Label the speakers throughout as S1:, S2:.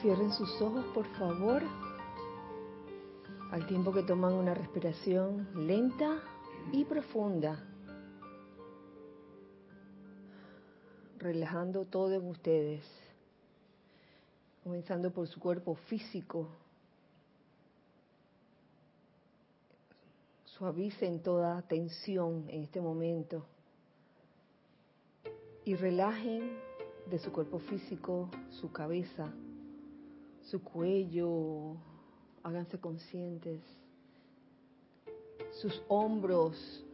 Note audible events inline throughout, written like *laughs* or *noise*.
S1: Cierren sus ojos, por favor, al tiempo que toman una respiración lenta y profunda, relajando todo en ustedes, comenzando por su cuerpo físico. Suavicen toda tensión en este momento. Y relajen de su cuerpo físico su cabeza, su cuello, háganse conscientes, sus hombros,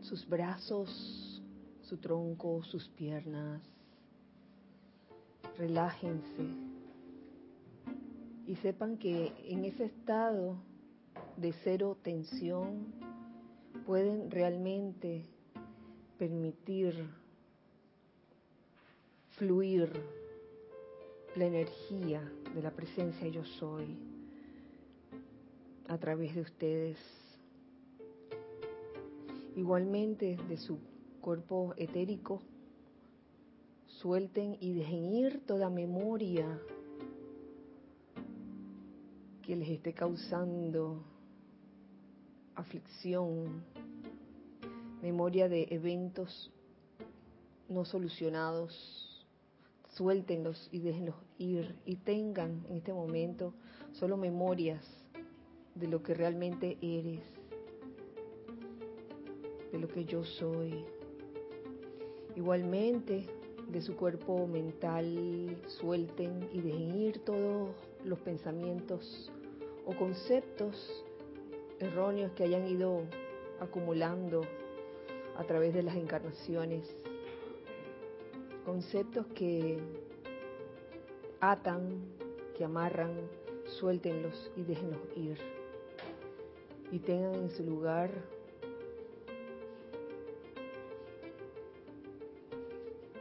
S1: sus brazos, su tronco, sus piernas. Relájense y sepan que en ese estado de cero tensión pueden realmente permitir fluir la energía de la presencia yo soy a través de ustedes. Igualmente de su cuerpo etérico, suelten y dejen ir toda memoria que les esté causando aflicción, memoria de eventos no solucionados suéltenlos y déjenlos ir y tengan en este momento solo memorias de lo que realmente eres, de lo que yo soy. Igualmente, de su cuerpo mental, suelten y dejen ir todos los pensamientos o conceptos erróneos que hayan ido acumulando a través de las encarnaciones conceptos que atan, que amarran, suéltenlos y déjenlos ir. Y tengan en su lugar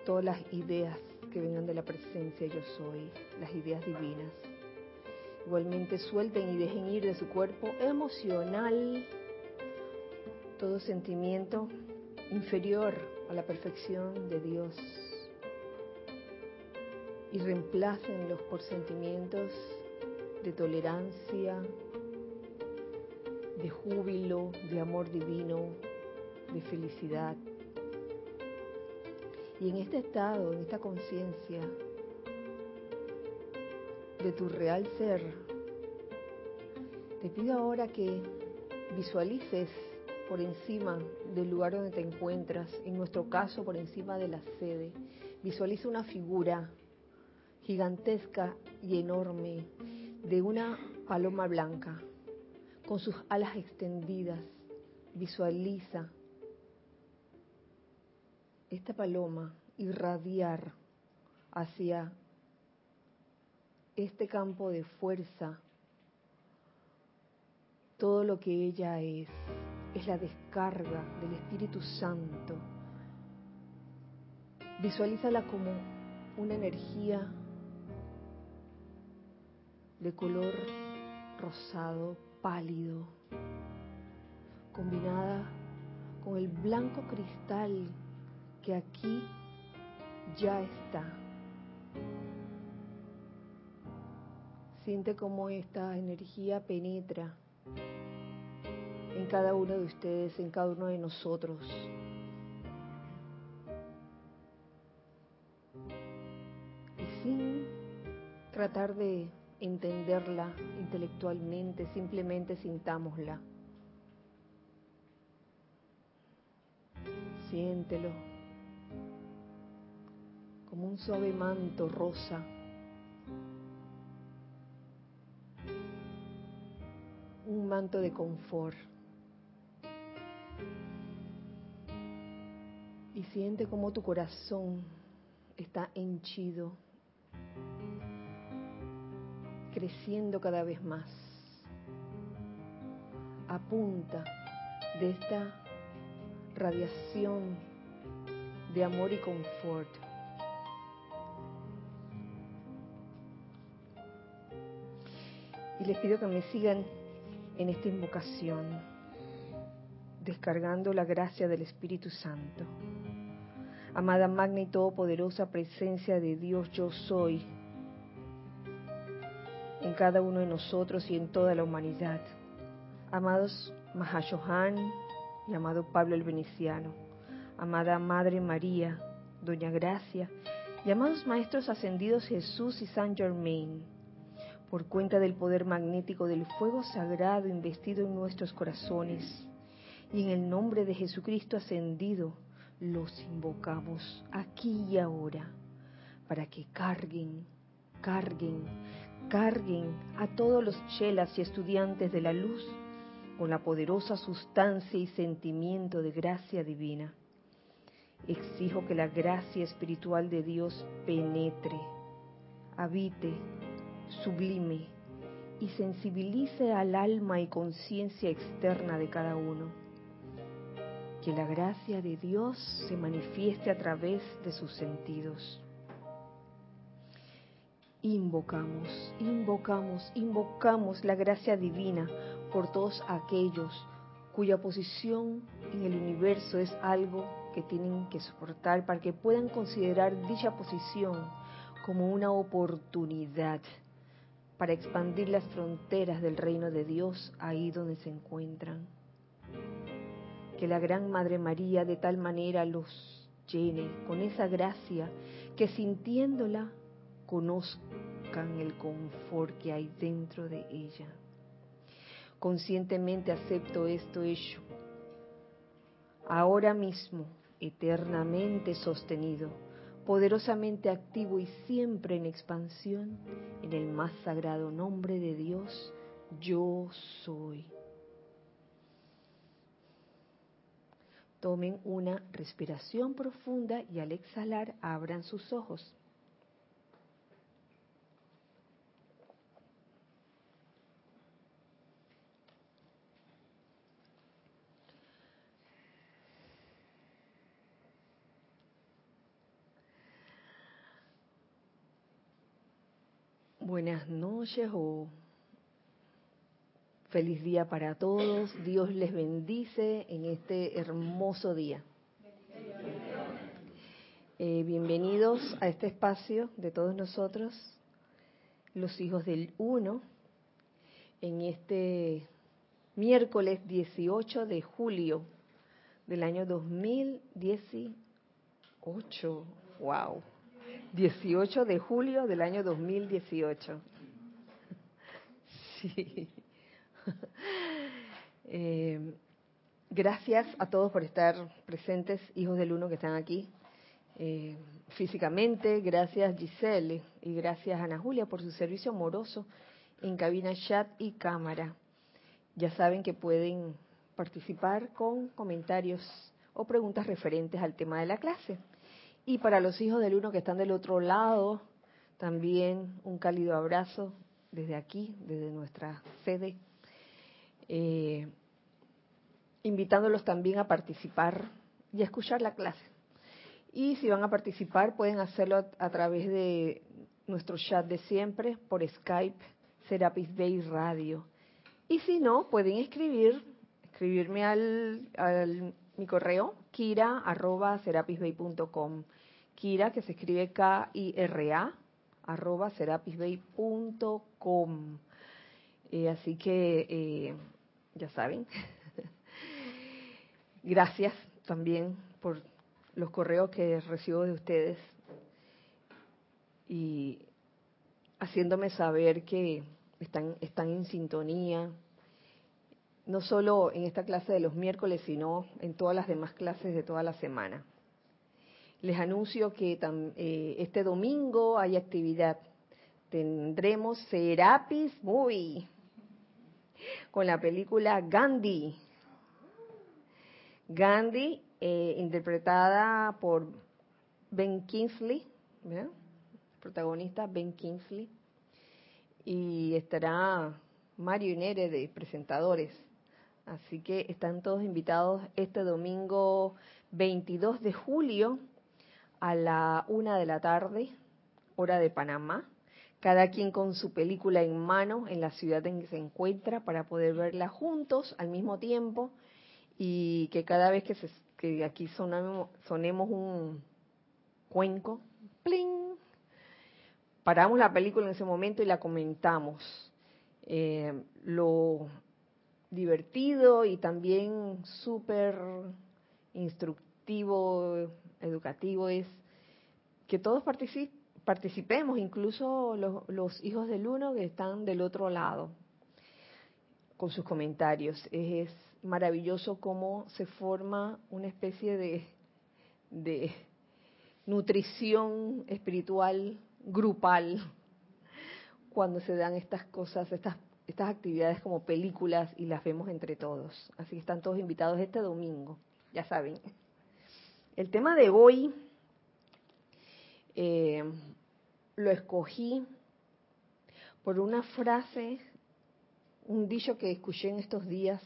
S1: todas las ideas que vengan de la presencia yo soy, las ideas divinas. Igualmente suelten y dejen ir de su cuerpo emocional todo sentimiento inferior a la perfección de Dios y reemplácenlos por sentimientos de tolerancia, de júbilo, de amor divino, de felicidad. Y en este estado, en esta conciencia de tu real ser, te pido ahora que visualices por encima del lugar donde te encuentras, en nuestro caso por encima de la sede, visualiza una figura gigantesca y enorme de una paloma blanca con sus alas extendidas. Visualiza esta paloma irradiar hacia este campo de fuerza todo lo que ella es. Es la descarga del Espíritu Santo. Visualízala como una energía de color rosado pálido, combinada con el blanco cristal que aquí ya está. Siente cómo esta energía penetra en cada uno de ustedes, en cada uno de nosotros. Y sin tratar de entenderla intelectualmente, simplemente sintámosla. Siéntelo como un suave manto rosa. Un manto de confort. Y siente como tu corazón está henchido creciendo cada vez más a punta de esta radiación de amor y confort. Y les pido que me sigan en esta invocación, descargando la gracia del Espíritu Santo. Amada magna y todopoderosa presencia de Dios, yo soy cada uno de nosotros y en toda la humanidad. Amados Mahashohan y amado Pablo el Veneciano, amada Madre María, Doña Gracia, y amados Maestros Ascendidos Jesús y San Germain, por cuenta del poder magnético del fuego sagrado investido en nuestros corazones, y en el nombre de Jesucristo ascendido, los invocamos aquí y ahora, para que carguen, carguen, carguen a todos los chelas y estudiantes de la luz con la poderosa sustancia y sentimiento de gracia divina. Exijo que la gracia espiritual de Dios penetre, habite, sublime y sensibilice al alma y conciencia externa de cada uno. Que la gracia de Dios se manifieste a través de sus sentidos invocamos, invocamos, invocamos la gracia divina por todos aquellos cuya posición en el universo es algo que tienen que soportar para que puedan considerar dicha posición como una oportunidad para expandir las fronteras del reino de Dios ahí donde se encuentran. Que la Gran Madre María de tal manera los llene con esa gracia que sintiéndola conozcan el confort que hay dentro de ella. Conscientemente acepto esto hecho, ahora mismo, eternamente sostenido, poderosamente activo y siempre en expansión, en el más sagrado nombre de Dios, yo soy. Tomen una respiración profunda y al exhalar abran sus ojos. Buenas noches o feliz día para todos. Dios les bendice en este hermoso día. Eh, bienvenidos a este espacio de todos nosotros, los hijos del Uno, en este miércoles 18 de julio del año 2018. ¡Wow! 18 de julio del año 2018. Sí. *laughs* Eh, gracias a todos por estar presentes, hijos del uno que están aquí eh, físicamente. Gracias Giselle y gracias Ana Julia por su servicio amoroso en cabina chat y cámara. Ya saben que pueden participar con comentarios o preguntas referentes al tema de la clase. Y para los hijos del uno que están del otro lado, también un cálido abrazo desde aquí, desde nuestra sede, eh, invitándolos también a participar y a escuchar la clase. Y si van a participar, pueden hacerlo a, través de nuestro chat de siempre, por Skype, Serapis Bay Radio. Y si no, pueden escribir, escribirme al, al mi correo, kira.serapisbay.com. Kira, que se escribe K-I-R-A, arroba. Eh, así que, eh, ya saben. *laughs* Gracias también por los correos que recibo de ustedes y haciéndome saber que están, están en sintonía, no solo en esta clase de los miércoles, sino en todas las demás clases de toda la semana. Les anuncio que eh, este domingo hay actividad. Tendremos Serapis Movie con la película Gandhi. Gandhi, eh, interpretada por Ben Kingsley, protagonista Ben Kingsley, y estará Mario Nere de presentadores. Así que están todos invitados este domingo 22 de julio a la una de la tarde, hora de Panamá, cada quien con su película en mano en la ciudad en que se encuentra para poder verla juntos al mismo tiempo y que cada vez que, se, aquí sonamos, sonemos un cuenco, ¡pling! paramos la película en ese momento y la comentamos. Eh, lo divertido y también súper instructivo, educativo es que todos participemos, incluso los, hijos del uno que están del otro lado, con sus comentarios. Es, maravilloso cómo se forma una especie de, de nutrición espiritual grupal *laughs* cuando se dan estas cosas, estas, estas actividades como películas y las vemos entre todos. Así que están todos invitados este domingo, ya saben. El tema de hoy eh, lo escogí por una frase, un dicho que escuché en estos días,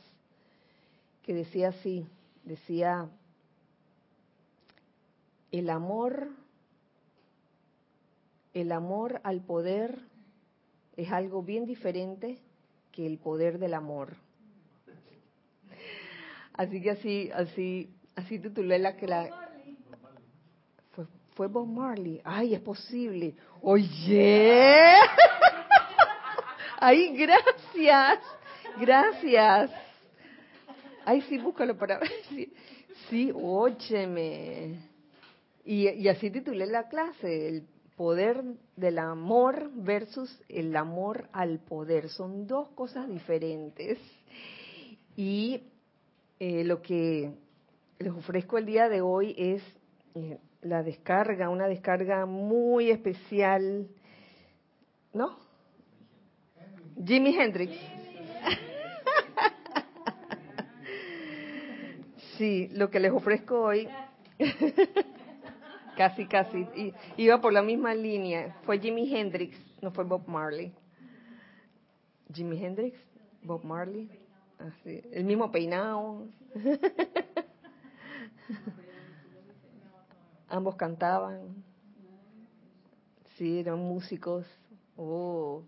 S1: que decía así, decía, el amor, el amor al poder es algo bien diferente que el poder del amor. Así que así, así, así titulé la que la fue, fue Bob Marley. Ay, es posible. Oye. *laughs* Ay, gracias. Gracias. Ay, sí, búscalo para ver *laughs* si. Sí, óyeme. Y, y así titulé la clase, el poder del amor versus el amor al poder. Son dos cosas diferentes. Y eh, lo que les ofrezco el día de hoy es eh, la descarga, una descarga muy especial, ¿no? Jimi Hendrix. *laughs* sí, lo que les ofrezco hoy Casi, casi. iba por la misma línea. Fue Jimi Hendrix, no fue Bob Marley. Jimi Hendrix, Bob Marley. Así, el mismo peinado. *laughs* Ambos cantaban. Sí, eran músicos. Oh.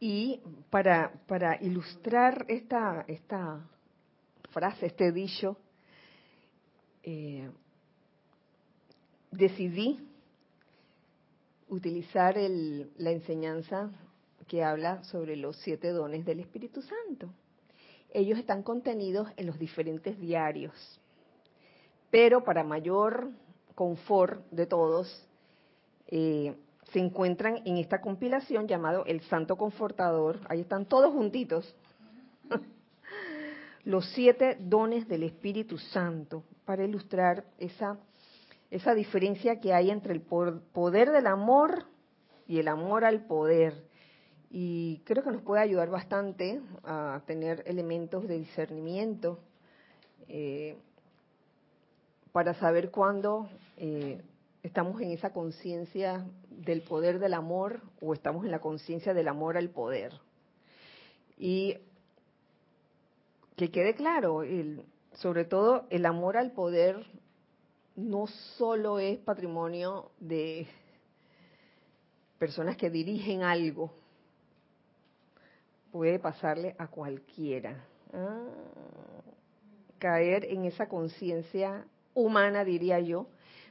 S1: Y para, para ilustrar esta, esta frase, este dicho, eh, decidí utilizar la enseñanza que habla sobre los siete dones del Espíritu Santo. Ellos están contenidos en los diferentes diarios, pero para mayor confort de todos, eh, se encuentran en esta compilación llamado El Santo Confortador. Ahí están todos juntitos. *laughs* los siete dones del Espíritu Santo, para ilustrar esa esa diferencia que hay entre el poder del amor y el amor al poder. Y creo que nos puede ayudar bastante a tener elementos de discernimiento eh, para saber cuándo eh, estamos en esa conciencia del poder del amor o estamos en la conciencia del amor al poder. Y que quede claro, sobre todo el amor al poder no solo es patrimonio de personas que dirigen algo, puede pasarle a cualquiera. Ah, caer en esa conciencia humana, diría yo,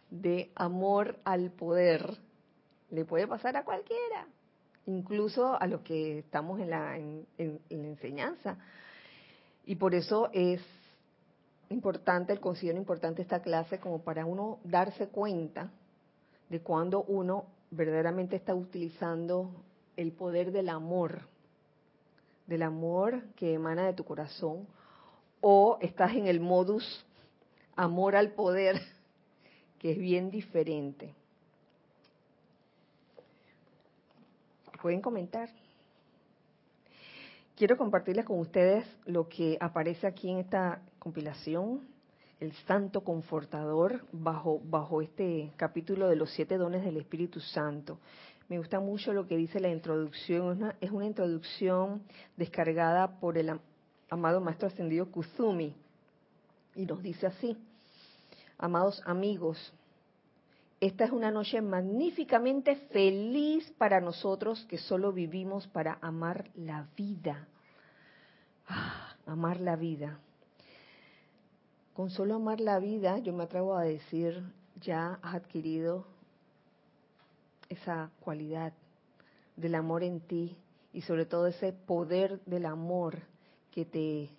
S1: de amor al poder, le puede pasar a cualquiera, incluso a los que estamos en la, en la enseñanza. Y por eso es importante, el considero importante esta clase como para uno darse cuenta de cuando uno verdaderamente está utilizando el poder del amor, del amor que emana de tu corazón, o estás en el modus amor al poder, *laughs* que es bien diferente. Pueden comentar. Quiero compartirles con ustedes lo que aparece aquí en esta compilación, el Santo Confortador, bajo, bajo este capítulo de los siete dones del Espíritu Santo. Me gusta mucho lo que dice la introducción, es una, es una introducción descargada por el amado Maestro Ascendido Kuzumi, y nos dice así, amados amigos, esta es una noche magníficamente feliz para nosotros que solo vivimos para amar la vida. Ah, amar la vida. Con solo amar la vida, yo me atrevo a decir, ya has adquirido esa cualidad del amor en ti y sobre todo ese poder del amor que te,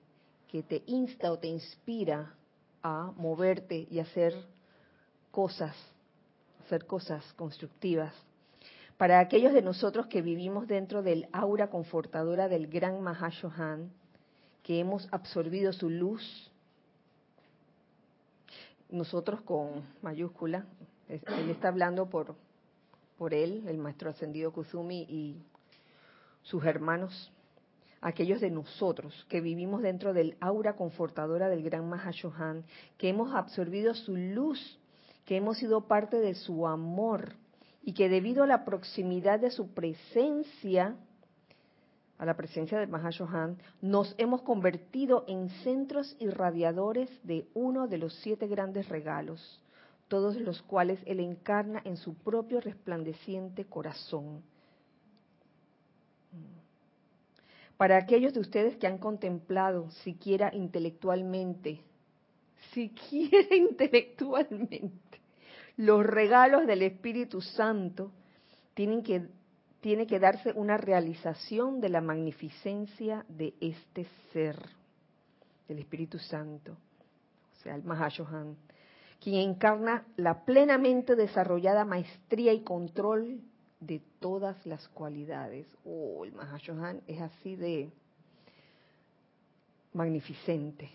S1: que te insta o te inspira a moverte y hacer cosas, hacer cosas constructivas. Para aquellos de nosotros que vivimos dentro del aura confortadora del gran Mahashohan, que hemos absorbido su luz, nosotros con mayúscula, él está hablando por, por él, el maestro ascendido Kuzumi y sus hermanos, aquellos de nosotros que vivimos dentro del aura confortadora del gran Mahashohan, que hemos absorbido su luz, que hemos sido parte de su amor y que debido a la proximidad de su presencia, a la presencia del Mahashohan, nos hemos convertido en centros irradiadores de uno de los siete grandes regalos, todos los cuales Él encarna en su propio resplandeciente corazón. Para aquellos de ustedes que han contemplado, siquiera intelectualmente, siquiera *laughs* intelectualmente, los regalos del Espíritu Santo, tienen que tiene que darse una realización de la magnificencia de este ser, del Espíritu Santo, o sea, el Mahashohan, quien encarna la plenamente desarrollada maestría y control de todas las cualidades. Oh, el Mahashohan es así de magnificente,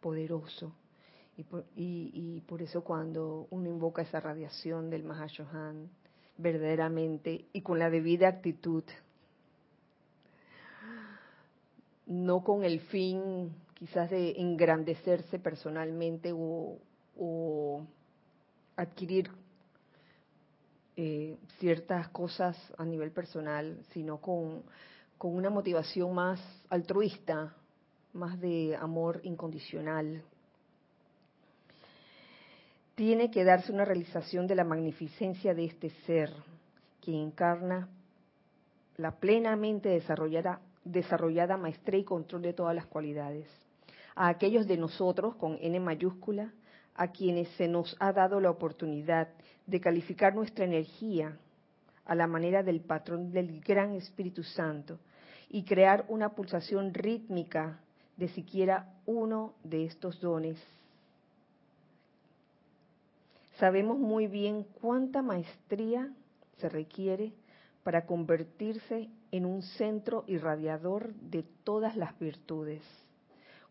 S1: poderoso. Y por, eso cuando uno invoca esa radiación del Mahashohan, verdaderamente y con la debida actitud. No con el fin quizás de engrandecerse personalmente o, adquirir eh, ciertas cosas a nivel personal, sino con, con una motivación más altruista, más de amor incondicional, tiene que darse una realización de la magnificencia de este ser, que encarna la plenamente desarrollada, desarrollada maestría y control de todas las cualidades. A aquellos de nosotros, con N mayúscula, a quienes se nos ha dado la oportunidad de calificar nuestra energía a la manera del patrón del gran Espíritu Santo y crear una pulsación rítmica de siquiera uno de estos dones Sabemos muy bien cuánta maestría se requiere para convertirse en un centro irradiador de todas las virtudes,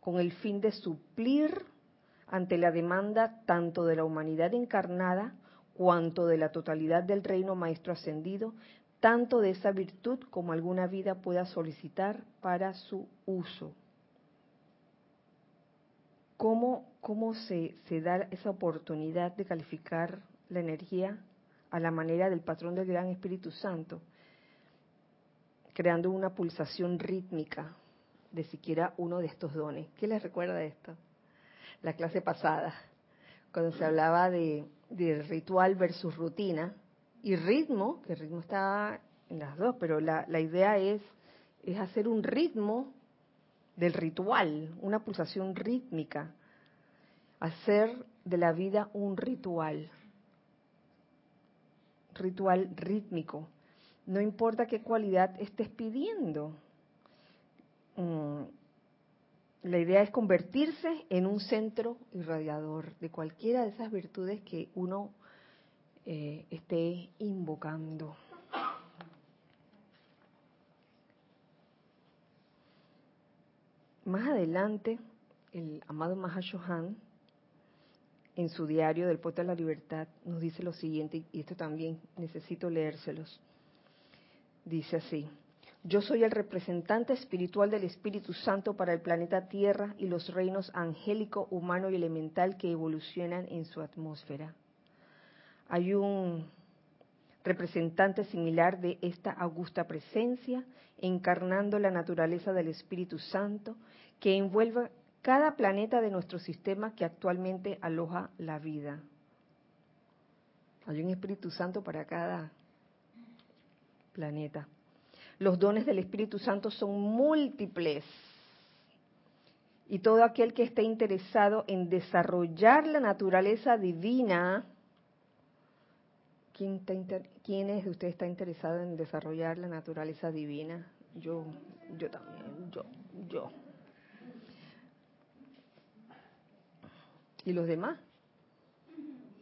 S1: con el fin de suplir ante la demanda tanto de la humanidad encarnada cuanto de la totalidad del reino maestro ascendido, tanto de esa virtud como alguna vida pueda solicitar para su uso. ¿Cómo, cómo se, se da esa oportunidad de calificar la energía a la manera del patrón del Gran Espíritu Santo? Creando una pulsación rítmica de siquiera uno de estos dones. ¿Qué les recuerda esto? La clase pasada, cuando se hablaba de, de ritual versus rutina y ritmo, que el ritmo está en las dos, pero la, la idea es, es hacer un ritmo del ritual, una pulsación rítmica, hacer de la vida un ritual, ritual rítmico. No importa qué cualidad estés pidiendo. Mm, la idea es convertirse en un centro irradiador de cualquiera de esas virtudes que uno eh, esté invocando. Más adelante, el amado Mahashohan, en su diario del Poeta de la Libertad, nos dice lo siguiente, y esto también necesito leérselos. Dice así, yo soy el representante espiritual del Espíritu Santo para el planeta Tierra y los reinos angélico, humano y elemental que evolucionan en su atmósfera. Hay un representante similar de esta augusta presencia, encarnando la naturaleza del Espíritu Santo, que envuelve cada planeta de nuestro sistema que actualmente aloja la vida. Hay un Espíritu Santo para cada planeta. Los dones del Espíritu Santo son múltiples. Y todo aquel que esté interesado en desarrollar la naturaleza divina, ¿quién, ¿quién de ustedes está interesado en desarrollar la naturaleza divina? Yo, yo también, yo, yo. ¿Y los demás?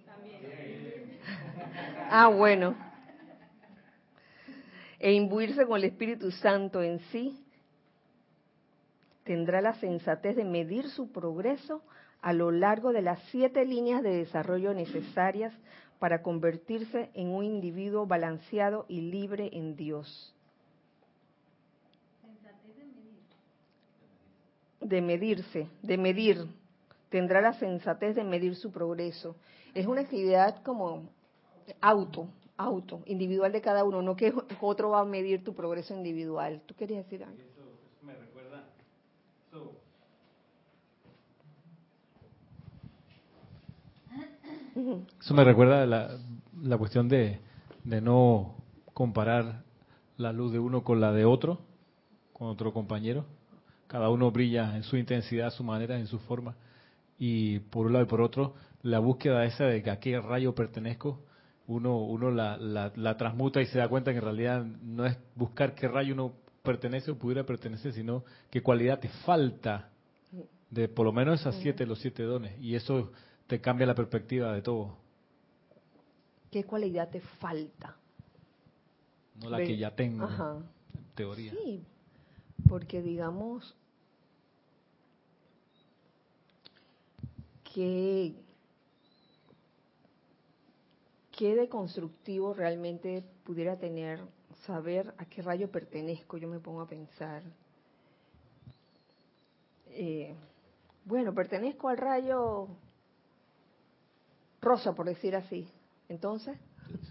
S1: También. Ah, bueno. E imbuirse con el Espíritu Santo en sí tendrá la sensatez de medir su progreso a lo largo de las siete líneas de desarrollo necesarias para convertirse en un individuo balanceado y libre en Dios. De medirse, de medir. Tendrá la sensatez de medir su progreso. Es una actividad como auto, auto, individual de cada uno, no que otro va a medir tu progreso individual. ¿Tú querías decir algo?
S2: Eso me recuerda la, la cuestión de, de no comparar la luz de uno con la de otro, con otro compañero. Cada uno brilla en su intensidad, su manera, en su forma. Y por un lado y por otro, la búsqueda esa de que a qué rayo pertenezco, uno, uno la, la, la, transmuta y se da cuenta que en realidad no es buscar qué rayo uno pertenece o pudiera pertenecer, sino qué cualidad te falta de por lo menos esas siete, los siete dones. Y eso te cambia la perspectiva de todo.
S1: ¿Qué cualidad te falta?
S2: No la que ya tengo, en teoría.
S1: Sí, porque digamos que qué de constructivo realmente pudiera tener saber a qué rayo pertenezco, yo me pongo a pensar. Eh, bueno, pertenezco al rayo rosa, por decir así. Entonces.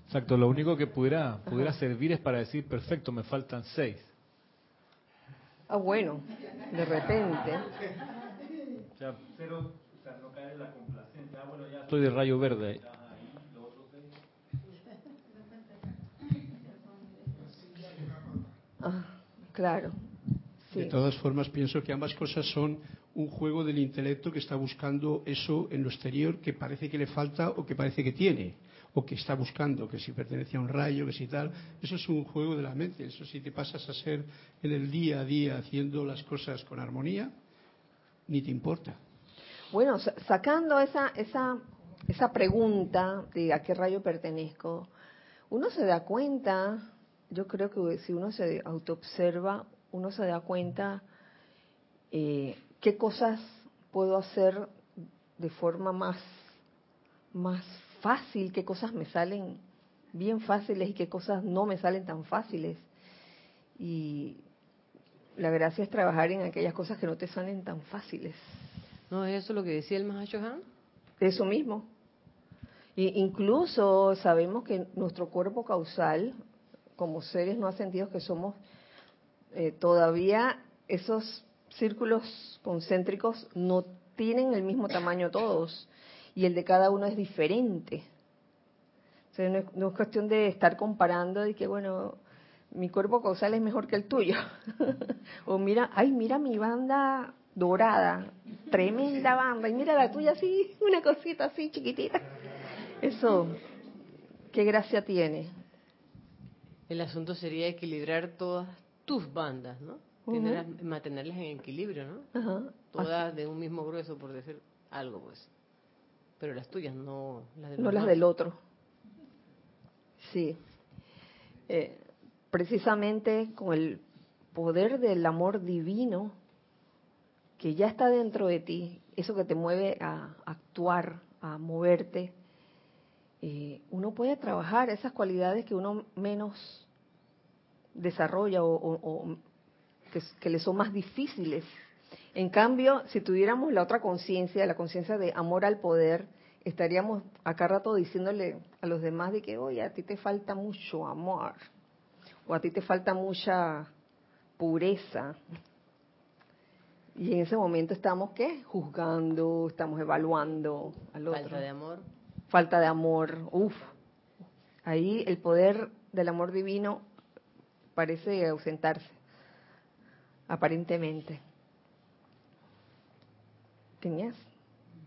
S2: Exacto, lo único que pudiera, pudiera servir es para decir, perfecto, me faltan seis.
S1: Ah, bueno, de repente.
S2: O sea, cero, o sea, no cae en la complacencia. Ah, bueno, ya estoy de rayo verde.
S1: Ah, claro.
S3: De todas formas, pienso que ambas cosas son un juego del intelecto que está buscando eso en lo exterior que parece que le falta o que parece que tiene, o que está buscando, que si pertenece a un rayo, que si tal. Eso es un juego de la mente. Eso si te pasas a ser en el día a día haciendo las cosas con armonía, ni te importa.
S1: Bueno, sacando esa, esa, esa pregunta de a qué rayo pertenezco, uno se da cuenta, yo creo que si uno se autoobserva, uno se da cuenta eh, qué cosas puedo hacer de forma más, más fácil, qué cosas me salen bien fáciles y qué cosas no me salen tan fáciles. Y la gracia es trabajar en aquellas cosas que no te salen tan fáciles.
S4: ¿No es eso lo que decía el Mahashohan?
S1: Eso mismo. E incluso sabemos que nuestro cuerpo causal, como seres no ascendidos que somos, eh, todavía esos círculos concéntricos no tienen el mismo tamaño todos y el de cada uno es diferente. no, es, cuestión de estar comparando de que, bueno, mi cuerpo causal es mejor que el tuyo. *laughs* o mira, ay, mira mi banda dorada, tremenda banda, y mira la tuya así, una cosita así chiquitita. Eso, qué gracia tiene.
S4: El asunto sería equilibrar todas tus bandas, ¿no? Mantenerlas en equilibrio, ¿no? Todas de un mismo grueso, por decir algo, pues. Pero las tuyas, no las
S1: del, no las del otro. Sí. Eh, precisamente con el poder del amor divino que ya está dentro de ti, eso que te mueve a actuar, a moverte, eh, uno puede trabajar esas cualidades que uno menos desarrolla o que, le son más difíciles. En cambio, si tuviéramos la otra conciencia, la conciencia de amor al poder, estaríamos acá rato diciéndole a los demás de que, oye, a ti te falta mucho amor, o a ti te falta mucha pureza. Y en ese momento estamos, ¿qué? Juzgando, estamos evaluando al otro.
S4: Falta de amor.
S1: Falta de amor, uff. Ahí el poder del amor divino parece ausentarse aparentemente. ¿Tenías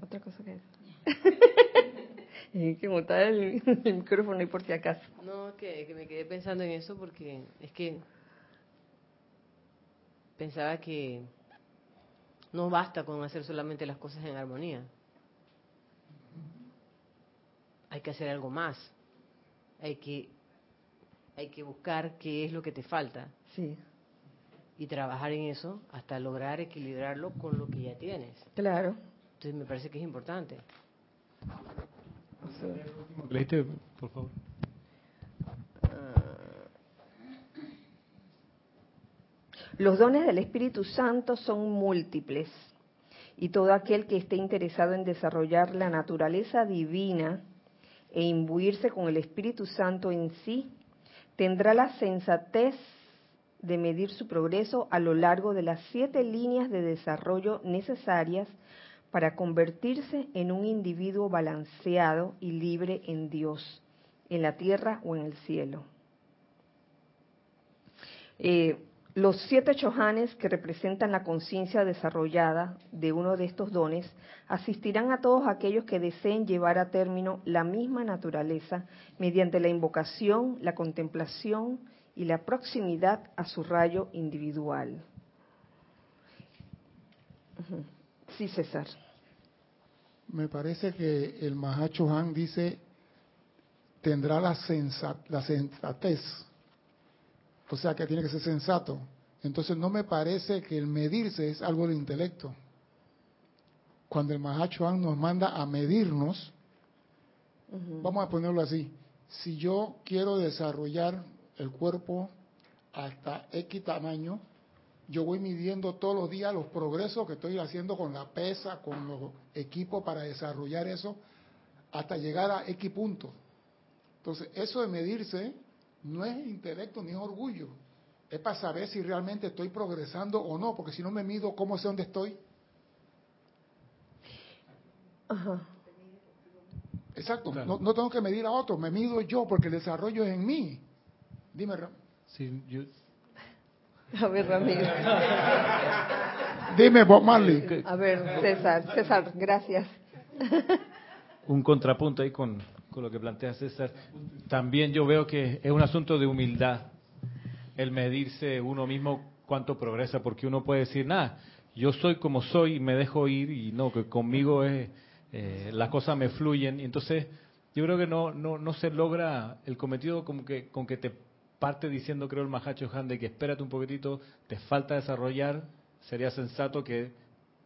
S1: otra cosa que decir? *laughs* que botar el, micrófono y por si acaso.
S4: No, que, que me quedé pensando en eso porque es que pensaba que no basta con hacer solamente las cosas en armonía. Hay que hacer algo más. Hay que hay que buscar qué es lo que te falta.
S1: Sí.
S4: Y trabajar en eso hasta lograr equilibrarlo con lo que ya tienes.
S1: Claro.
S4: Entonces me parece que es importante.
S2: Leíste, por favor.
S1: Los dones del Espíritu Santo son múltiples y todo aquel que esté interesado en desarrollar la naturaleza divina e imbuirse con el Espíritu Santo en sí, tendrá la sensatez de medir su progreso a lo largo de las siete líneas de desarrollo necesarias para convertirse en un individuo balanceado y libre en Dios, en la tierra o en el cielo. Eh, los siete chohanes que representan la conciencia desarrollada de uno de estos dones asistirán a todos aquellos que deseen llevar a término la misma naturaleza mediante la invocación, la contemplación y la proximidad a su rayo individual. Sí, César.
S5: Me parece que el Mahacho Han dice tendrá la, la sensatez o sea que tiene que ser sensato. Entonces no me parece que el medirse es algo de intelecto. Cuando el Mahachohan nos manda a medirnos, vamos a ponerlo así, si yo quiero desarrollar el cuerpo hasta X tamaño, yo voy midiendo todos los días los progresos que estoy haciendo con la pesa, con los equipos para desarrollar eso, hasta llegar a X punto. Entonces, eso de medirse no es intelecto ni es orgullo. Es para saber si realmente estoy progresando o no, porque si no me mido, ¿cómo sé dónde estoy? Ajá. Exacto, no, tengo que medir a otro, me mido yo porque el desarrollo es en mí. Dime, Ram.
S2: Sí, yo...
S1: A ver, Ramiro.
S5: Dime, Bob Marley.
S1: A ver, César, César, gracias.
S2: Un contrapunto ahí con, con lo que plantea César, también yo veo que es un asunto de humildad el medirse uno mismo cuánto progresa, porque uno puede decir, nada, yo soy como soy y me dejo ir y no, que conmigo es, eh, las cosas me fluyen. Y entonces yo creo que no, no, no se logra el cometido como que, con que te parte diciendo, creo el Mahacho Han, de que espérate un poquitito, te falta desarrollar, sería sensato que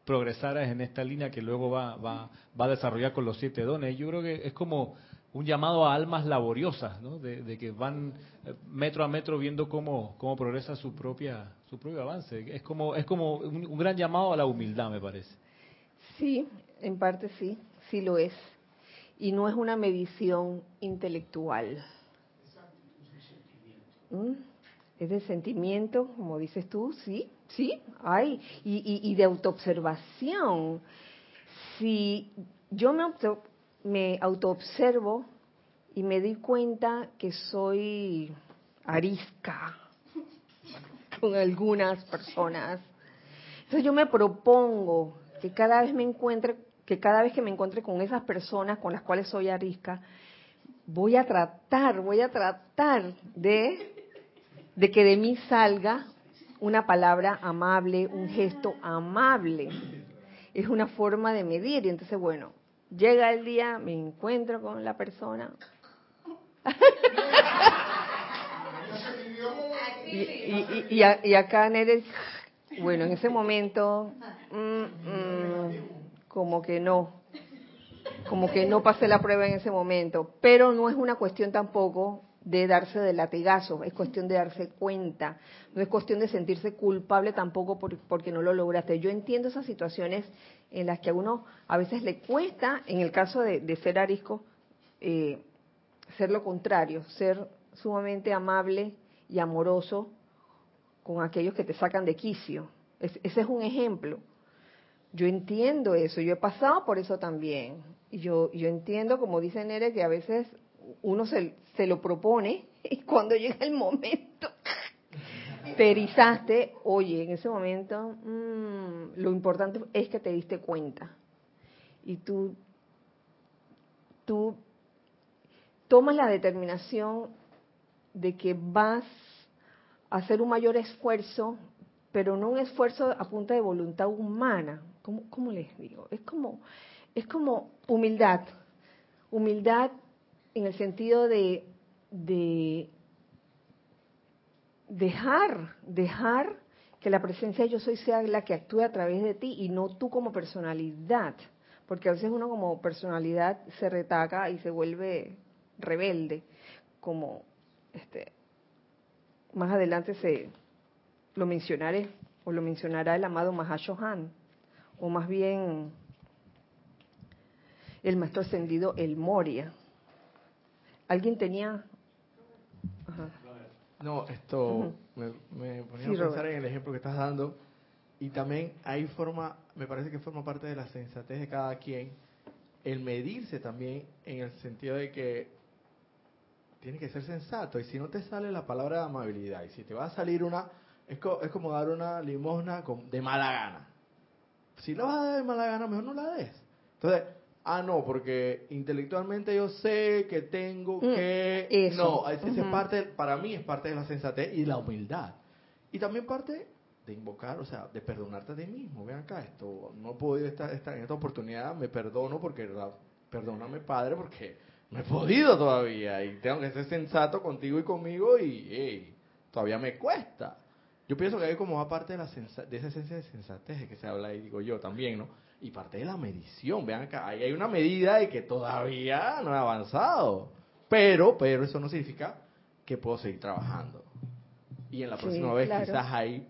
S2: progresaras en esta línea que luego va, va, va a desarrollar con los siete dones. Yo creo que es como un llamado a almas laboriosas, ¿no? de, que van eh, metro a metro viendo cómo, cómo progresa su propia su propio avance. Es como es como un, gran llamado a la humildad, me parece.
S1: Sí, en parte sí, sí lo es. Y no es una medición intelectual. ¿Mm? Es de sentimiento, como dices tú, sí, sí, hay. Y, y, y de autoobservación. Si yo me me autoobservo y me di cuenta que soy arisca *laughs* con algunas personas. Entonces yo me propongo que cada vez me encuentre, que cada vez que me encuentre con esas personas con las cuales soy arisca, voy a tratar, voy a tratar de, de que de mí salga una palabra amable, un gesto amable. Es una forma de medir. Y entonces, bueno, Llega el día, me encuentro con la persona. *laughs* y, y, acá Neres, bueno, en ese momento, mm, mm, como que no, como que no pasé la prueba en ese momento, pero no es una cuestión tampoco de darse de latigazo, es cuestión de darse cuenta, no es cuestión de sentirse culpable tampoco porque no lo lograste. Yo entiendo esas situaciones en las que a uno a veces le cuesta, en el caso de, ser arisco, eh, ser lo contrario, ser sumamente amable y amoroso con aquellos que te sacan de quicio. ese es un ejemplo. Yo entiendo eso, yo he pasado por eso también. Yo, yo entiendo, como dice Nere, que a veces uno se, se lo propone *laughs* y cuando llega el momento *laughs* te erizaste, oye, en ese momento mmm, lo importante es que te diste cuenta y tú, tú tomas la determinación de que vas a hacer un mayor esfuerzo, pero no un esfuerzo a punta de voluntad humana. ¿Cómo, cómo les digo? Es como, es como humildad. Humildad en el sentido de, de dejar, dejar que la presencia yo soy sea la que actúe a través de ti y no tú como personalidad. Porque a veces uno como personalidad se retaca y se vuelve rebelde, como este más adelante se lo mencionaré o lo mencionará el amado Mahashohan o más bien el maestro ascendido el Moria. ¿Alguien tenía
S6: No, esto me, me, ponía a pensar en el ejemplo que estás dando y también hay forma, me parece que forma parte de la sensatez de cada quien el medirse también en el sentido de que tiene que ser sensato. Y si no te sale la palabra de amabilidad, y si te va a salir una, es, es como dar una limosna con, de mala gana. Si la vas a dar de mala gana, mejor no la des. Entonces, ah, no, porque intelectualmente yo sé que tengo mm, que... No, es, parte, para mí es parte de la sensatez y la humildad. Y también parte de invocar, o sea, de perdonarte a ti mismo. Vean acá, esto no he podido estar, estar en esta oportunidad, me perdono porque, perdóname Padre, porque no he podido todavía y tengo que ser sensato contigo y conmigo y todavía me cuesta. Yo pienso que hay como parte de, la de esa esencia de sensatez que se habla ahí, digo yo también, ¿no? Y parte de la medición, vean acá, ahí hay una medida de que todavía no he avanzado, pero, pero eso no significa que puedo seguir trabajando. Y en la próxima vez quizás ahí,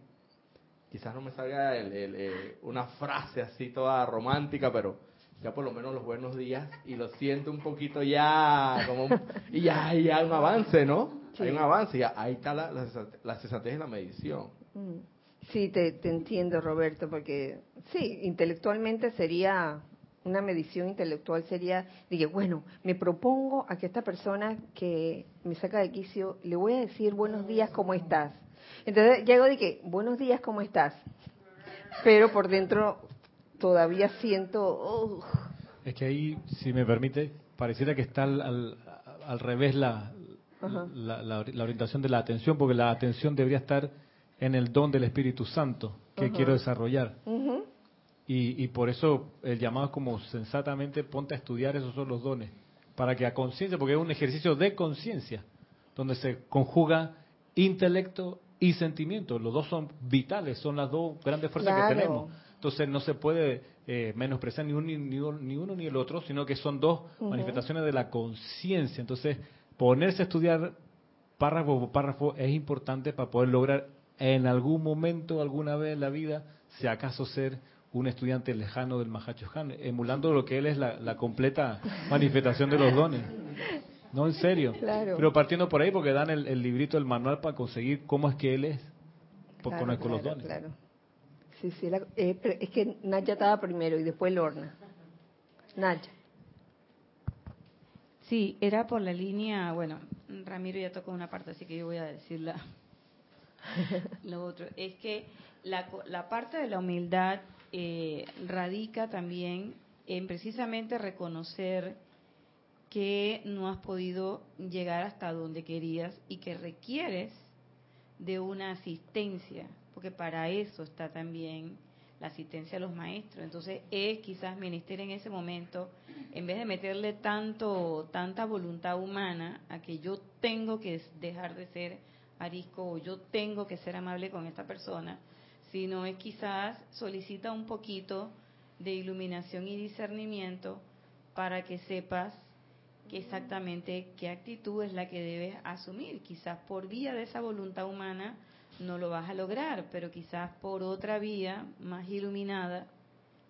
S6: quizás no me salga eh, una frase así toda romántica, pero ya por lo menos los buenos días y lo siento un poquito ya como y ya hay un avance no hay un avance ya ahí está la, la, la cesantez en la medición.
S1: Mm. Sí te, te entiendo Roberto porque sí intelectualmente sería una medición intelectual sería dije bueno me propongo a que esta persona que me saca de quicio le voy a decir buenos días cómo estás entonces llego de que buenos días cómo estás pero por dentro todavía siento...
S2: Es que ahí, si me permite, pareciera que está al, al, revés la, la, orientación de la atención, porque la atención debería estar en el don del Espíritu Santo que quiero desarrollar. y, y, por eso el llamado es como sensatamente ponte a estudiar esos son los dones, para que a conciencia, porque es un ejercicio de conciencia, donde se conjuga intelecto y sentimiento. Los dos son vitales, son las dos grandes fuerzas que tenemos. Entonces no se puede eh, menospreciar ni, ni, uno ni el otro, sino que son dos manifestaciones de la conciencia. Entonces, ponerse a estudiar párrafo por párrafo es importante para poder lograr en algún momento, alguna vez en la vida, si acaso ser un estudiante lejano del Mahacho Han, emulando lo que él es la, completa manifestación de los dones. No, en serio. Pero partiendo por ahí, porque dan el, librito, el manual para conseguir cómo es que él es, por con los dones.
S1: Sí, sí, eh, es que Naya estaba primero y después Lorna. Naya.
S7: Sí, era por la línea, bueno, Ramiro ya tocó una parte, así que yo voy a decir *laughs* lo otro. Es que la, la parte de la humildad eh, radica también en precisamente reconocer que no has podido llegar hasta donde querías y que requieres de una asistencia porque para eso está también la asistencia a los maestros. Entonces es quizás ministerio en ese momento, en vez de meterle tanto, tanta voluntad humana a que yo tengo que dejar de ser arisco o yo tengo que ser amable con esta persona, sino es quizás solicita un poquito de iluminación y discernimiento para que sepas exactamente qué actitud es la que debes asumir. Quizás por vía de esa voluntad humana no lo vas a lograr, pero quizás por otra vía más iluminada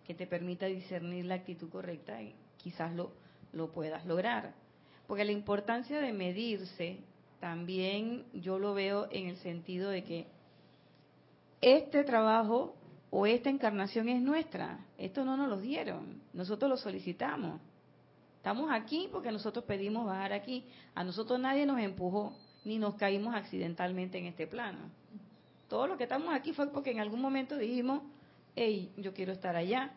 S7: que te permita discernir la actitud correcta, quizás lo, lo puedas lograr. Porque la importancia de medirse también yo lo veo en el sentido de que este trabajo o esta encarnación es nuestra. Esto no nos lo dieron, nosotros lo solicitamos. Estamos aquí porque nosotros pedimos bajar aquí. A nosotros nadie nos empujó ni nos caímos accidentalmente en este plano. Todo lo que estamos aquí fue porque en algún momento dijimos, hey, yo quiero estar allá.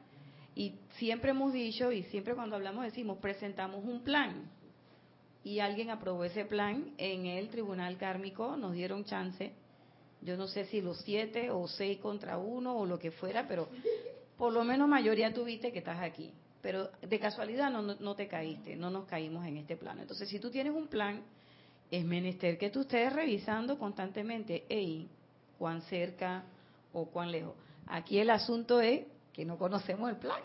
S7: Y siempre hemos dicho, y siempre cuando hablamos decimos, presentamos un plan. Y alguien aprobó ese plan en el tribunal kármico, nos dieron chance. Yo no sé si los siete o seis contra uno o lo que fuera, pero por lo menos mayoría tuviste que estás aquí. Pero de casualidad no, no, te caíste, no nos caímos en este plano. Entonces, si tú tienes un plan, es menester que tú estés revisando constantemente, hey, cuán cerca o cuán lejos. Aquí el asunto es que no conocemos el plan.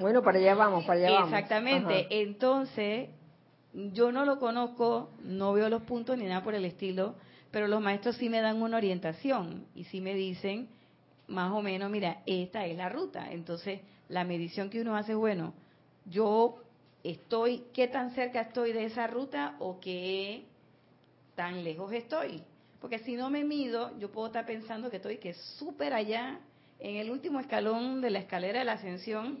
S1: Bueno, para allá vamos, para allá
S7: vamos. Exactamente. Entonces, yo no lo conozco, no veo los puntos ni nada por el estilo, pero los maestros sí me dan una orientación y sí me dicen más o menos, mira, esta es la ruta. Entonces, la medición que uno hace, bueno, yo estoy, ¿qué tan cerca estoy de esa ruta o qué tan lejos estoy? Porque si no me mido, yo puedo estar pensando que estoy que súper allá, en el último escalón de la escalera de la ascensión,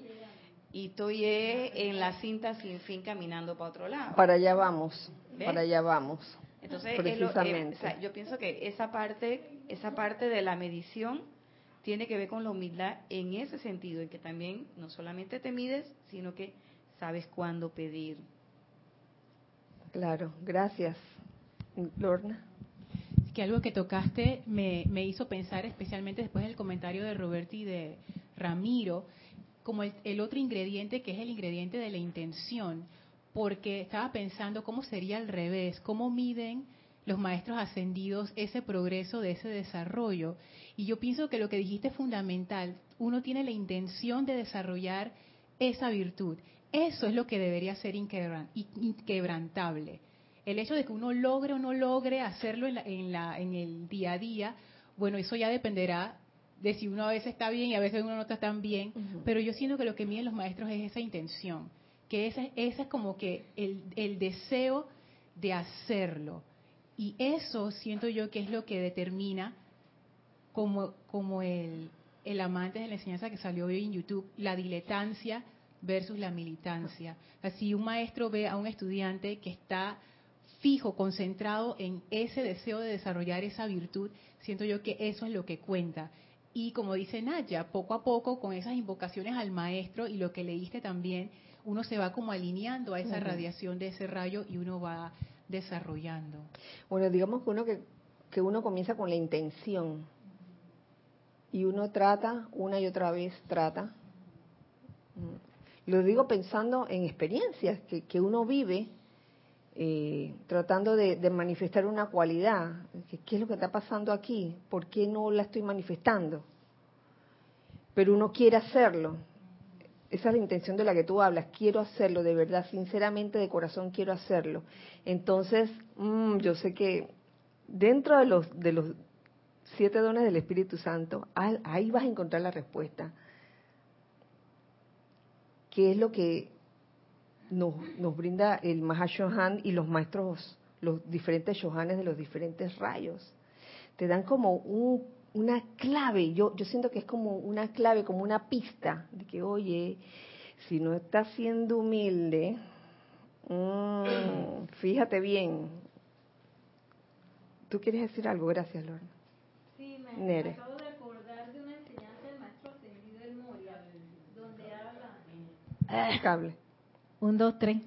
S7: y estoy eh, en la cinta sin fin caminando para otro lado.
S1: Para allá vamos, para allá vamos.
S7: Entonces, eh, yo pienso que esa parte, esa parte de la medición tiene que ver con la humildad en ese sentido, en que también no solamente te mides, sino que sabes cuándo pedir.
S1: Claro, gracias. Lorna.
S8: Que algo que tocaste me, me hizo pensar, especialmente después del comentario de Roberto y de Ramiro, como el, otro ingrediente que es el ingrediente de la intención, porque estaba pensando cómo sería al revés, cómo miden los maestros ascendidos ese progreso de ese desarrollo. Y yo pienso que lo que dijiste es fundamental. Uno tiene la intención de desarrollar esa virtud. Eso es lo que debería ser inquebrantable. El hecho de que uno logre o no logre hacerlo en, la, en el día a día, bueno, eso ya dependerá de si uno a veces está bien y a veces uno no está tan bien, pero yo siento que lo que miden los maestros es esa intención, que ese, ese es como que el, el deseo de hacerlo. Y eso siento yo que es lo que determina como, como el, el amante de la enseñanza que salió hoy en YouTube, la diletancia versus la militancia. Así un maestro ve a un estudiante que está fijo, concentrado en ese deseo de desarrollar esa virtud, siento yo que eso es lo que cuenta. Y como dice Naya, poco a poco con esas invocaciones al maestro y lo que leíste también, uno se va como alineando a esa radiación de ese rayo y uno va desarrollando.
S1: Bueno, digamos que uno que, que uno comienza con la intención y uno trata una y otra vez trata. Lo digo pensando en experiencias que, que uno vive eh, tratando de, manifestar una cualidad. ¿Qué es lo que está pasando aquí? ¿Por qué no la estoy manifestando? Pero uno quiere hacerlo. Esa es la intención de la que tú hablas. Quiero hacerlo, de verdad, sinceramente, de corazón quiero hacerlo. Entonces, mm, yo sé que dentro de los, de los siete dones del Espíritu Santo, ahí vas a encontrar la respuesta. ¿Qué es lo que nos, nos brinda el Mahashohan y los maestros, los diferentes Shohanes de los diferentes rayos. Te dan como una clave, yo, yo siento que es como una clave, como una pista de que, oye, si no estás siendo humilde, mm, fíjate bien. ¿Tú quieres decir algo? Gracias, Lorna.
S9: Sí, me, acabo de acordar de una enseñanza del maestro ascendido del Moria, donde habla...
S1: cable.
S9: Un, dos, tres.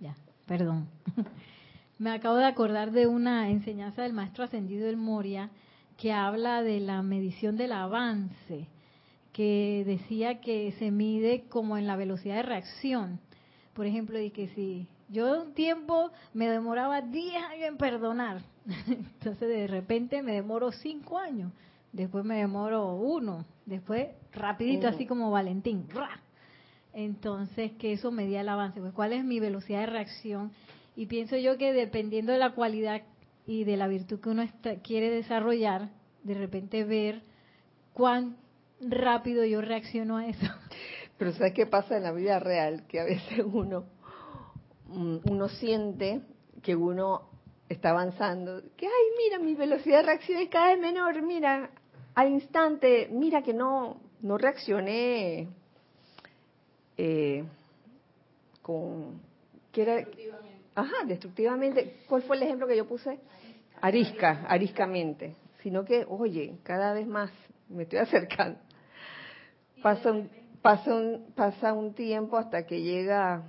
S9: Ya, perdón. *laughs* Me acabo de acordar de una enseñanza del maestro ascendido del Moria que habla de la medición del avance, que decía que se mide como en la velocidad de reacción. Por ejemplo, y que si yo un tiempo me demoraba 10 años en perdonar, *laughs* entonces de repente me demoro 5 años, después me demoro uno, después rapidito, así como Valentín, entonces que eso medía el avance, pues cuál es mi velocidad de reacción. Y pienso yo que dependiendo de la cualidad y de la virtud que uno quiere desarrollar, de repente ver cuán rápido yo reacciono a eso. *laughs*
S1: Pero ¿sabes qué pasa en la vida real? Que a veces uno, mm, uno siente que uno está avanzando, que, ay, mira, mi velocidad de reacción es cada vez menor, mira, al instante, mira que no, no reaccioné eh, con... ¿qué era? Destructivamente. Ajá, destructivamente. ¿Cuál fue el ejemplo que yo puse? Arisca, ariscamente. Sino que, oye, cada vez más me estoy *laughs* acercando. Pasa un, pasa un, pasa un tiempo hasta que llega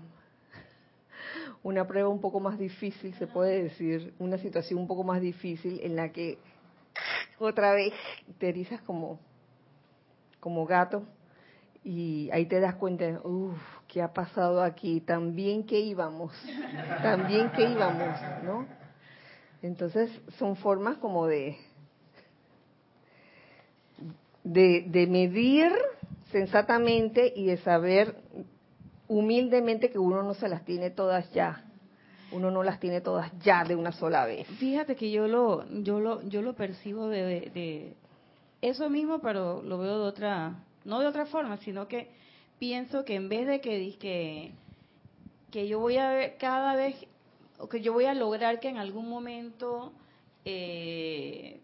S1: una prueba un poco más difícil, se puede decir, una situación un poco más difícil en la que otra vez te erizas como, como gato y ahí te das cuenta, uff, ¿qué ha pasado aquí? También que íbamos, también que íbamos, ¿no? Entonces son formas como de, de, de medir sensatamente y de saber humildemente que uno no se las tiene todas ya. Uno no las tiene todas ya de una sola vez.
S7: Fíjate que yo lo, yo lo, yo lo percibo de, de eso mismo, pero lo veo de otra, no de otra forma, sino que pienso que en vez de que, que, que yo voy a ver cada vez, o que yo voy a lograr que en algún momento eh,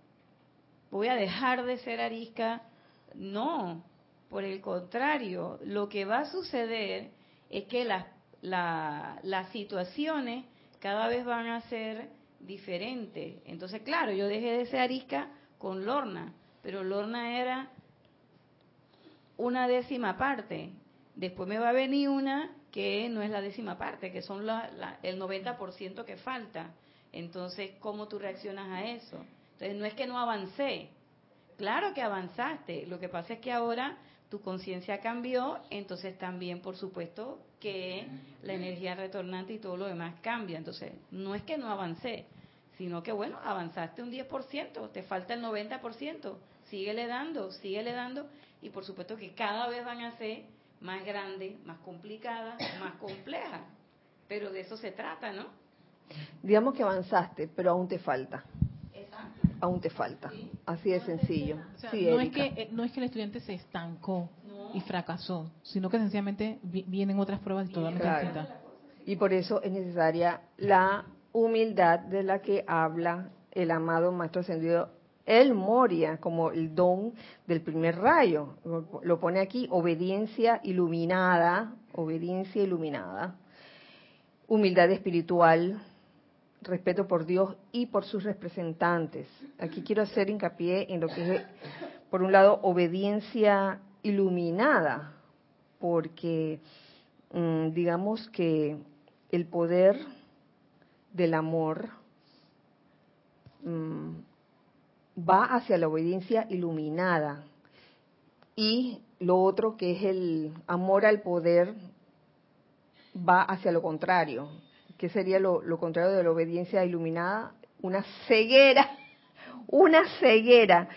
S7: voy a dejar de ser arisca, no, por el contrario, lo que va a suceder es que las, las situaciones cada vez van a ser diferentes. Entonces, claro, yo dejé de ser arisca con Lorna, pero Lorna era una décima parte. Después me va a venir una que no es la décima parte, que son la, el 90% que falta. Entonces, ¿cómo tú reaccionas a eso? Entonces, no es que no avancé. Claro que avanzaste. Lo que pasa es que ahora tu conciencia cambió, entonces también, por supuesto, que la energía retornante y todo lo demás cambia. Entonces, no es que no avancé, sino que, bueno, avanzaste un 10%, te falta el 90%, síguele dando, síguele dando, y por supuesto que cada vez van a ser más grandes, más complicadas, más complejas. Pero de eso se trata, ¿no?
S1: Digamos que avanzaste, pero aún te falta aún te falta. Así de sencillo.
S8: no, es que, no es que el estudiante se estancó y fracasó, sino que sencillamente vienen otras pruebas totalmente distintas.
S1: Y por eso es necesaria la humildad de la que habla el amado Maestro Ascendido el Moria como el don del primer rayo. Lo pone aquí, obediencia iluminada, obediencia iluminada, humildad espiritual, respeto por Dios y por sus representantes. Aquí quiero hacer hincapié en lo que es, por un lado, obediencia iluminada, porque mm, digamos que el poder del amor mm, va hacia la obediencia iluminada y lo otro que es el amor al poder va hacia lo contrario, ¿Qué sería lo, contrario de la obediencia iluminada? Una ceguera, *laughs* una ceguera.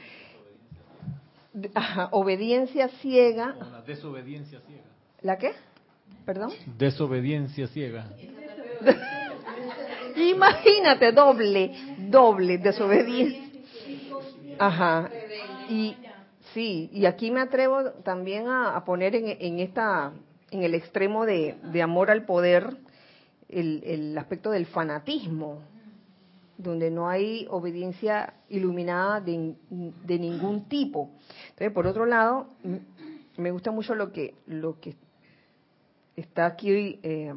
S1: obediencia ciega.
S2: la desobediencia ciega.
S1: ¿La qué? ¿Perdón?
S2: Desobediencia ciega. *laughs*
S1: Imagínate, doble, doble, desobediencia. Ajá. Y sí, y aquí me atrevo también a, poner en, esta, en el extremo de, de amor al poder, el, aspecto del fanatismo, donde no hay obediencia iluminada de, ningún tipo. Entonces, por otro lado, me gusta mucho lo que, lo que está aquí eh,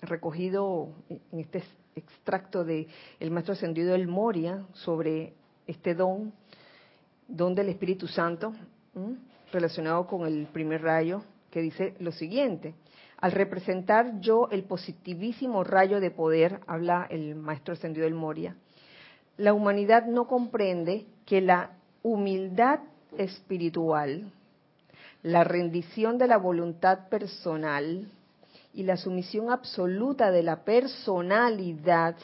S1: recogido en este extracto de el maestro ascendido del Moria sobre este don, don del Espíritu Santo, relacionado con el primer rayo, que dice lo siguiente. Al representar yo el positivísimo rayo de poder, habla el maestro ascendido del Moria, la humanidad no comprende que la humildad espiritual, la rendición de la voluntad personal y la sumisión absoluta de la personalidad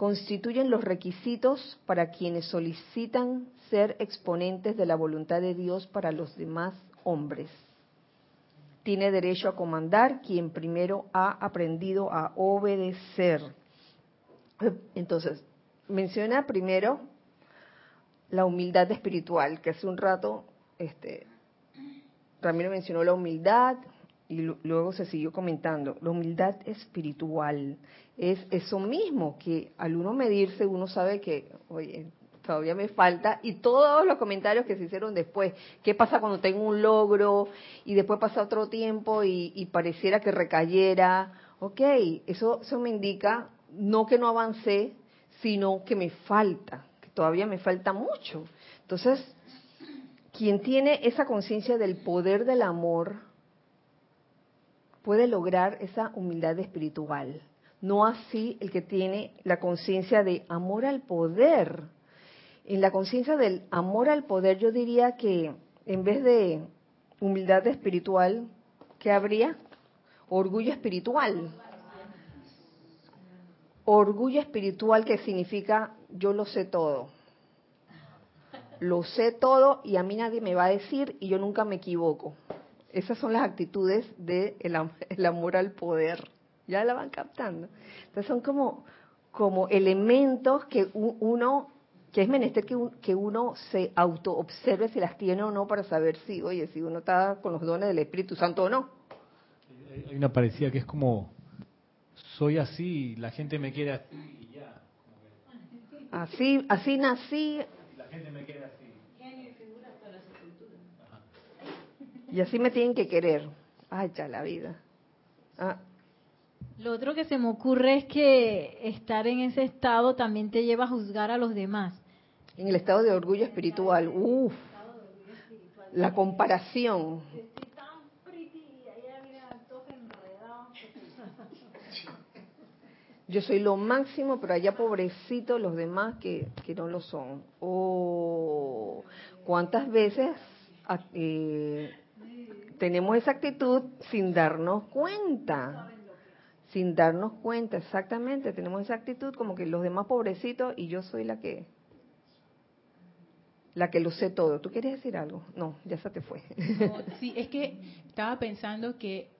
S1: constituyen los requisitos para quienes solicitan ser exponentes de la voluntad de Dios para los demás hombres tiene derecho a comandar quien primero ha aprendido a obedecer. Entonces, menciona primero la humildad espiritual, que hace un rato este, Ramiro mencionó la humildad y luego se siguió comentando. La humildad espiritual es eso mismo, que al uno medirse uno sabe que, oye, todavía me falta, y todos los comentarios que se hicieron después, qué pasa cuando tengo un logro y después pasa otro tiempo y, pareciera que recayera, ok, eso, eso me indica no que no avancé, sino que me falta, que todavía me falta mucho. Entonces, quien tiene esa conciencia del poder del amor, puede lograr esa humildad espiritual. No así el que tiene la conciencia de amor al poder. En la conciencia del amor al poder yo diría que en vez de humildad espiritual, ¿qué habría? Orgullo espiritual. Orgullo espiritual que significa yo lo sé todo. Lo sé todo y a mí nadie me va a decir y yo nunca me equivoco. Esas son las actitudes del de amor al poder. Ya la van captando. Entonces son como, como elementos que uno, que es menester que, que uno se auto-observe si las tiene o no para saber si, oye, si uno está con los dones del Espíritu Santo o no.
S2: Hay una parecida que es como, soy así, la gente me quiere así y ya.
S1: Así, así nací.
S2: La gente me quiere así.
S1: Y así me tienen que querer. Ay, ya la vida. Ah.
S9: Lo otro que se me ocurre es que estar en ese estado también te lleva a juzgar a los demás.
S1: En el estado de orgullo espiritual. Uf. La comparación. Yo soy lo máximo, pero allá pobrecito los demás que, que no lo son. Oh, cuántas veces eh, tenemos esa actitud sin darnos cuenta. Sin darnos cuenta, exactamente. Tenemos esa actitud como que los demás pobrecitos y yo soy la que la que lo sé todo. ¿Tú quieres decir algo? No, ya se te fue. *laughs*
S8: sí, es que estaba pensando que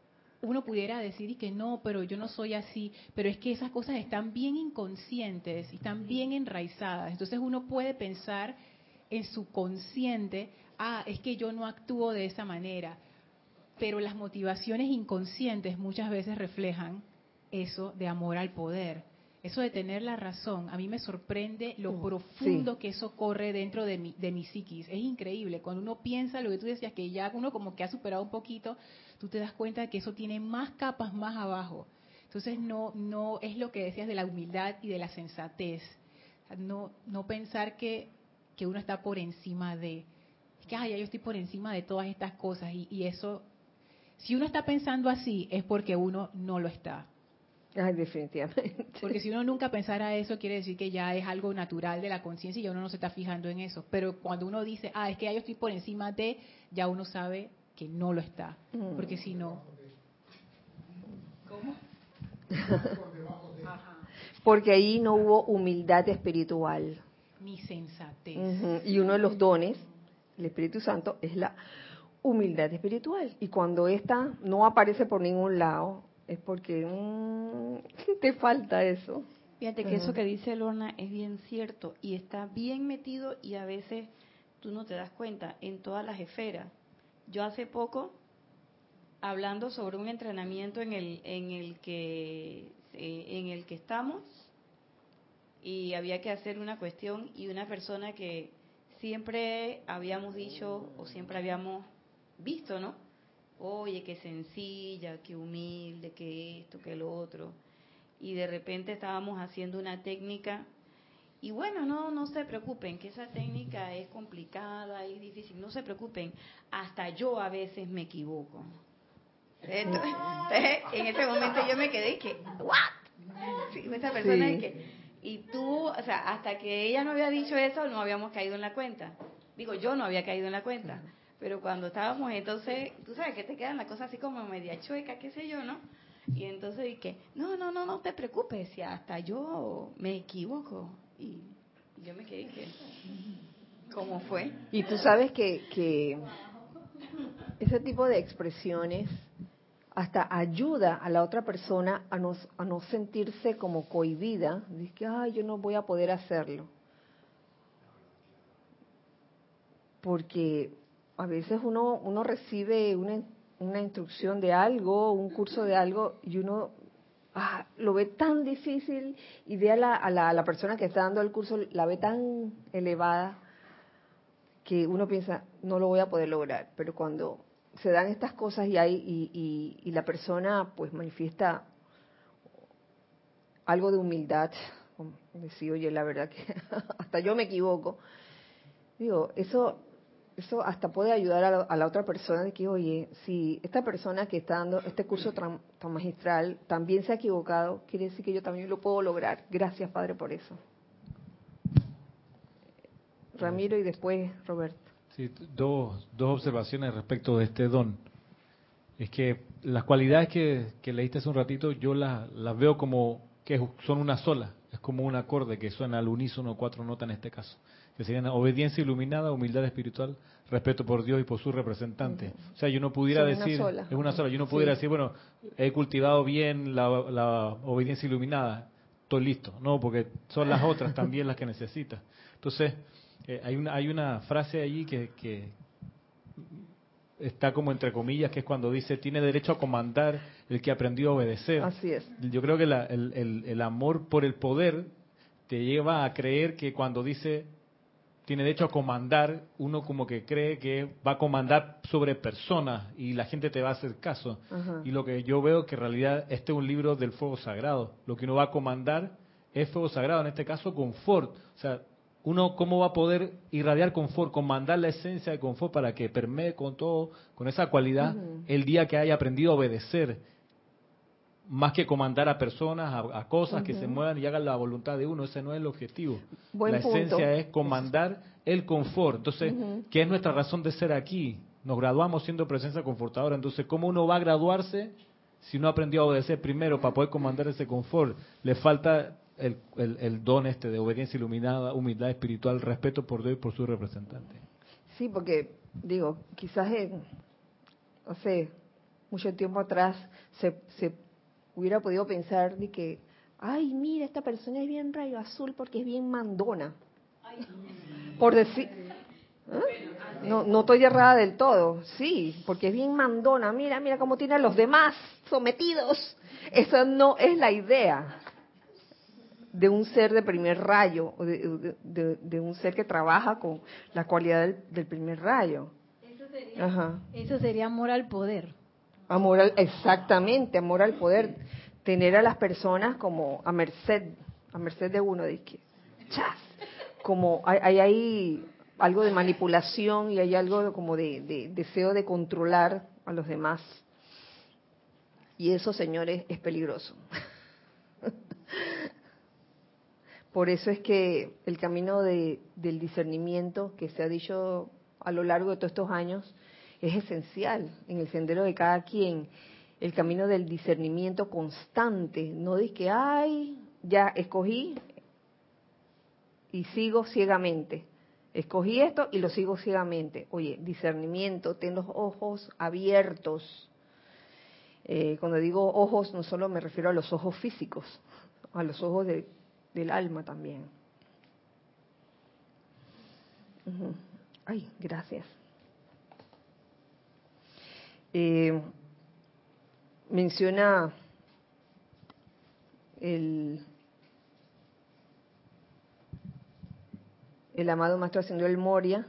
S8: uno pudiera decir y que no, pero yo no soy así, pero es que esas cosas están bien inconscientes, están bien enraizadas. Entonces uno puede pensar en su consciente, ah, es que yo no actúo de esa manera, pero las motivaciones inconscientes muchas veces reflejan eso de amor al poder. Eso de tener la razón, a mí me sorprende lo mm, profundo que eso corre dentro de mi, de mi psiquis. Es increíble. Cuando uno piensa lo que tú decías, que ya uno como que ha superado un poquito, tú te das cuenta de que eso tiene más capas más abajo. Entonces no, no es lo que decías de la humildad y de la sensatez. No, no pensar que, que uno está por encima de, que ay, yo estoy por encima de todas estas cosas y, y eso si uno está pensando así, es porque uno no lo está.
S1: Ay, definitivamente.
S8: Porque si uno nunca pensara eso, quiere decir que ya es algo natural de la conciencia y uno no se está fijando en eso. Pero cuando uno dice, ah, es que ya yo estoy por encima de, ya uno sabe que no lo está. Mm. Porque si no. ¿Cómo? *laughs*
S1: Porque ahí no hubo humildad espiritual.
S8: Ni sensatez.
S1: Y uno de los dones, el Espíritu Santo, es la humildad espiritual. Y cuando esta no aparece por ningún lado, es porque mm, *laughs* te falta eso.
S7: Fíjate que eso que dice Lorna es bien cierto y está bien metido y a veces tú no te das cuenta en todas las esferas. Yo hace poco, hablando sobre un entrenamiento en el, en el que eh, en el que estamos y había que hacer una cuestión y una persona que siempre habíamos dicho o siempre habíamos visto, ¿no? Oye, qué sencilla, qué humilde, qué esto, qué lo otro. Y de repente estábamos haciendo una técnica y bueno, no, no se preocupen, que esa técnica es complicada, es difícil, no se preocupen, hasta yo a veces me equivoco. Entonces, en ese momento yo me quedé que, ¿what? Sí, esa persona es que, y tú, o sea, hasta que ella no había dicho eso, no habíamos caído en la cuenta. Digo, yo no había caído en la cuenta. Pero cuando estábamos, entonces, tú sabes que te quedan las cosas así como media chueca, qué sé yo, ¿no? Y entonces dije, no, no, no, no te preocupes, si hasta yo me equivoco. Y, yo me quedé que, ¿cómo fue?
S1: Y tú sabes que, que ese tipo de expresiones hasta ayuda a la otra persona a no, a no sentirse como cohibida, dice que, ay, yo no voy a poder hacerlo. Porque a veces uno, uno recibe una, una instrucción de algo, un curso de algo, y uno ah, lo ve tan difícil y ve a la, a, la, persona que está dando el curso, la ve tan elevada, que uno piensa, no lo voy a poder lograr. Pero cuando se dan estas cosas y, hay, y, y, y la persona pues manifiesta algo de humildad, decir, oye, la verdad que *laughs* hasta yo me equivoco, digo, eso eso hasta puede ayudar a la, otra persona de que, oye, si esta persona que está dando este curso tan, magistral también se ha equivocado, quiere decir que yo también lo puedo lograr. Gracias, Padre, por eso. Ramiro y después Roberto.
S2: Sí, dos, dos observaciones respecto de este don. Es que las cualidades que, que leíste hace un ratito, yo las, las veo como que son una sola. Es como un acorde que suena al unísono, cuatro notas en este caso que serían obediencia iluminada, humildad espiritual, respeto por Dios y por su representante. O sea, yo no pudiera decir, es una sola, yo no pudiera decir, bueno, he cultivado bien la, obediencia iluminada, estoy listo. No, porque son las otras también las que necesita. Entonces, eh, hay, una, hay una frase allí que, que está como entre comillas, que es cuando dice, tiene derecho a comandar el que aprendió a obedecer.
S1: Así es.
S2: Yo creo que el, el, el amor por el poder te lleva a creer que cuando dice tiene derecho a comandar, uno como que cree que va a comandar sobre personas y la gente te va a hacer caso. Y lo que yo veo que en realidad este es un libro del fuego sagrado. Lo que uno va a comandar es fuego sagrado, en este caso confort. O sea, uno cómo va a poder irradiar confort, comandar la esencia de confort para que permee con todo, con esa cualidad, el día que haya aprendido a obedecer más que comandar a personas, a, cosas que se muevan y hagan la voluntad de uno. Ese no es el objetivo. la esencia es comandar el confort. Entonces, ¿qué es nuestra razón de ser aquí? Nos graduamos siendo presencia confortadora. Entonces, ¿cómo uno va a graduarse si no aprendió a obedecer primero para poder comandar ese confort? Le falta el, el, don este de obediencia iluminada, humildad espiritual, respeto por Dios y por su representante.
S1: Sí, porque, digo, quizás en, no sé, mucho tiempo atrás se, se hubiera podido pensar de que, ay, mira, esta persona es bien rayo azul porque es bien mandona. Por decir, ¿eh? no, no estoy errada del todo, sí, porque es bien mandona. Mira, mira cómo tiene a los demás sometidos. Esa no es la idea de un ser de primer rayo, de, de, un ser que trabaja con la cualidad del, primer rayo.
S9: Eso sería, eso sería amor al poder.
S1: Amor al, exactamente, amor al poder. Tener a las personas como a merced, a merced de uno, de que, como hay, hay, algo de manipulación y hay algo como de, deseo de controlar a los demás. Y eso, señores, es peligroso. *laughs* Por eso es que el camino de, del discernimiento que se ha dicho a lo largo de todos estos años es esencial en el sendero de cada quien. El camino del discernimiento constante, no de que, ay, ya escogí y sigo ciegamente. Escogí esto y lo sigo ciegamente. Oye, discernimiento, ten los ojos abiertos. Eh, cuando digo ojos, no solo me refiero a los ojos físicos, a los ojos del alma también. Ay, gracias. Eh, menciona el, amado Maestro Ascendido el Moria,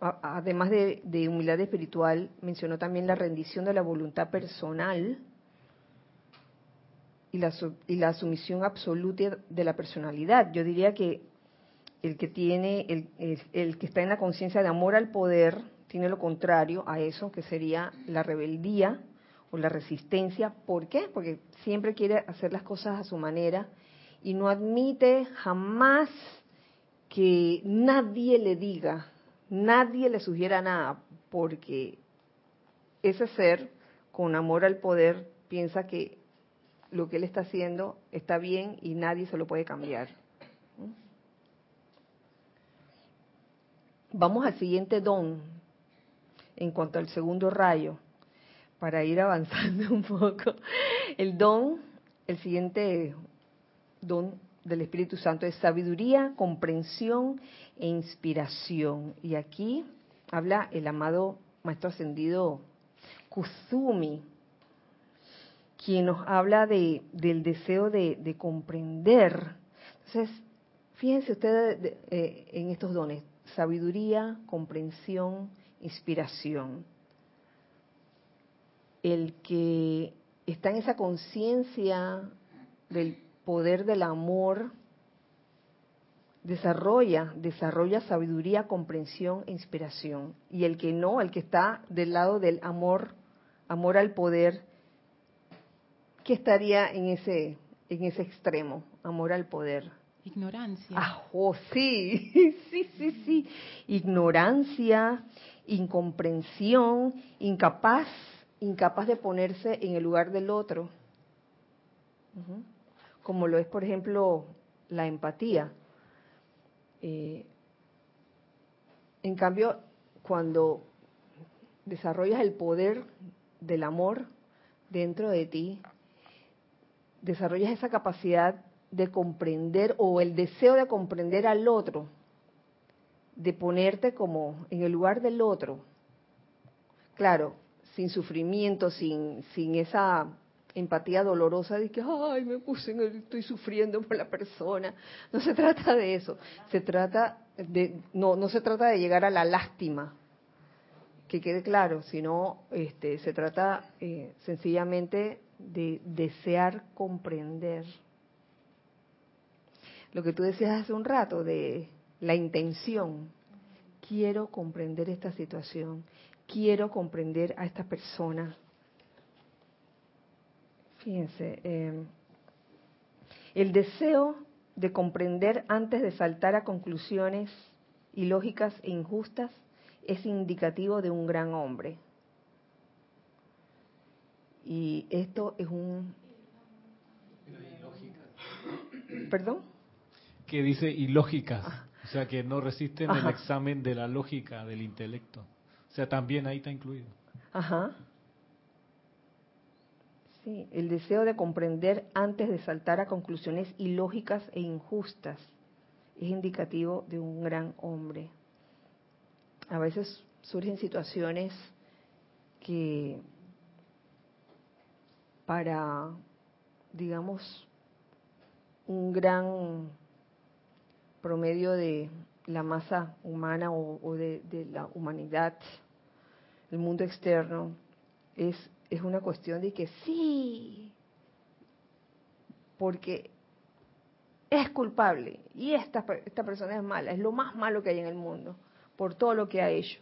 S1: además de, humildad espiritual, mencionó también la rendición de la voluntad personal y la, y la sumisión absoluta de la personalidad. Yo diría que el que tiene, el, el que está en la conciencia de amor al poder, tiene lo contrario a eso, que sería la rebeldía o la resistencia. ¿Por qué? Porque siempre quiere hacer las cosas a su manera y no admite jamás que nadie le diga, nadie le sugiera nada, porque ese ser con amor al poder piensa que lo que él está haciendo está bien y nadie se lo puede cambiar. Vamos al siguiente don, en cuanto al segundo rayo, para ir *laughs* avanzando un poco. El don, el siguiente don del Espíritu Santo es sabiduría, comprensión e inspiración. Y aquí habla el amado Maestro Ascendido Kusumi, quien nos habla de, del deseo de, comprender. Entonces, fíjense ustedes eh, en estos dones, sabiduría, comprensión, inspiración. El que está en esa conciencia del poder del amor desarrolla, desarrolla sabiduría, comprensión e inspiración. Y el que no, el que está del lado del amor, amor al poder, ¿qué estaría en ese, en ese extremo? Amor al poder.
S8: Ignorancia.
S1: Ah, oh, sí, *laughs* sí, sí, sí. Ignorancia, incomprensión, incapaz, incapaz de ponerse en el lugar del otro. Como lo es, por ejemplo, la empatía. Eh, en cambio, cuando desarrollas el poder del amor dentro de ti, desarrollas esa capacidad de comprender o el deseo de comprender al otro, de ponerte como en el lugar del otro. Claro, sin sufrimiento, sin, sin esa empatía dolorosa de que, ay, me puse, en el, estoy sufriendo por la persona. No se trata de eso. Se trata de, no, no se trata de llegar a la lástima, que quede claro, sino este, se trata eh, sencillamente de desear comprender. Lo que tú decías hace un rato de la intención. Quiero comprender esta situación. Quiero comprender a esta persona. Fíjense, em, el deseo de comprender antes de saltar a conclusiones ilógicas e injustas es indicativo de un gran hombre. Y esto es un... ¿Perdón?
S2: Que dice ilógicas, ah. O sea que no resisten el examen de la lógica del intelecto. O sea, también ahí está incluido.
S1: Ajá. Sí, el deseo de comprender antes de saltar a conclusiones ilógicas e injustas es indicativo de un gran hombre. A veces surgen situaciones que para, digamos, un gran promedio de la masa humana o, de, la humanidad, el mundo externo, es, es una cuestión de que sí, porque es culpable y esta, esta persona es mala, es lo más malo que hay en el mundo, por todo lo que ha hecho.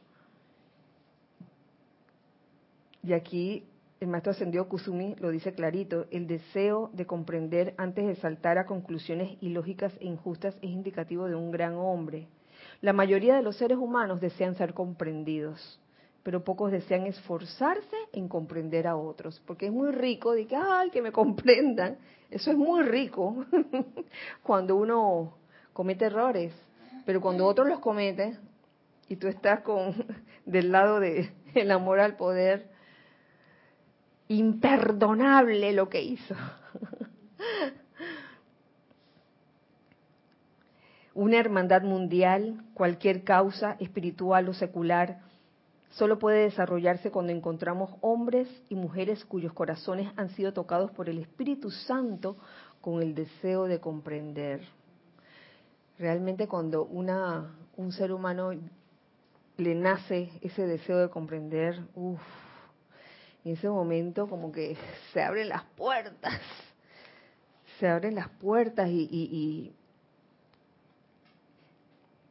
S1: Y aquí el maestro ascendido Kusumi lo dice clarito, el deseo de comprender antes de saltar a conclusiones ilógicas e injustas es indicativo de un gran hombre. La mayoría de los seres humanos desean ser comprendidos, pero pocos desean esforzarse en comprender a otros, porque es muy rico de que, ay, que me comprendan. Eso es muy rico *laughs* cuando uno comete errores, pero cuando otro los comete y tú estás con *laughs* del lado de el amor al poder, imperdonable lo que hizo. Una hermandad mundial, cualquier causa espiritual o secular, solo puede desarrollarse cuando encontramos hombres y mujeres cuyos corazones han sido tocados por el Espíritu Santo con el deseo de comprender. Realmente cuando una, un ser humano le nace ese deseo de comprender, uff, en ese momento como que *laughs* se abren las puertas, se abren las puertas y,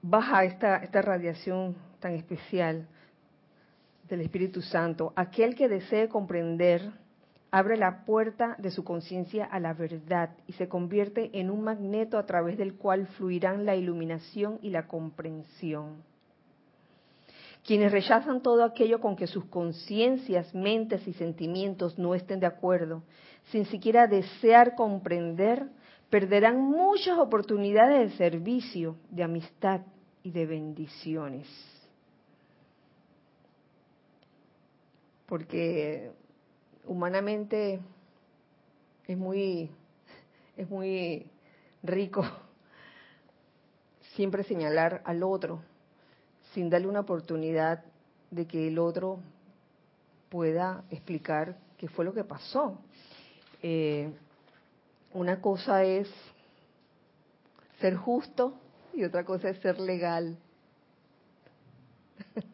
S1: baja esta, esta radiación tan especial del Espíritu Santo. Aquel que desee comprender abre la puerta de su conciencia a la verdad y se convierte en un magneto a través del cual fluirán la iluminación y la comprensión. Quienes rechazan todo aquello con que sus conciencias, mentes y sentimientos no estén de acuerdo, sin siquiera desear comprender, perderán muchas oportunidades de servicio, de amistad y de bendiciones. Porque humanamente es muy es muy rico siempre señalar al otro sin darle una oportunidad de que el otro pueda explicar qué fue lo que pasó. Eh, una cosa es ser justo y otra cosa es ser legal. *laughs*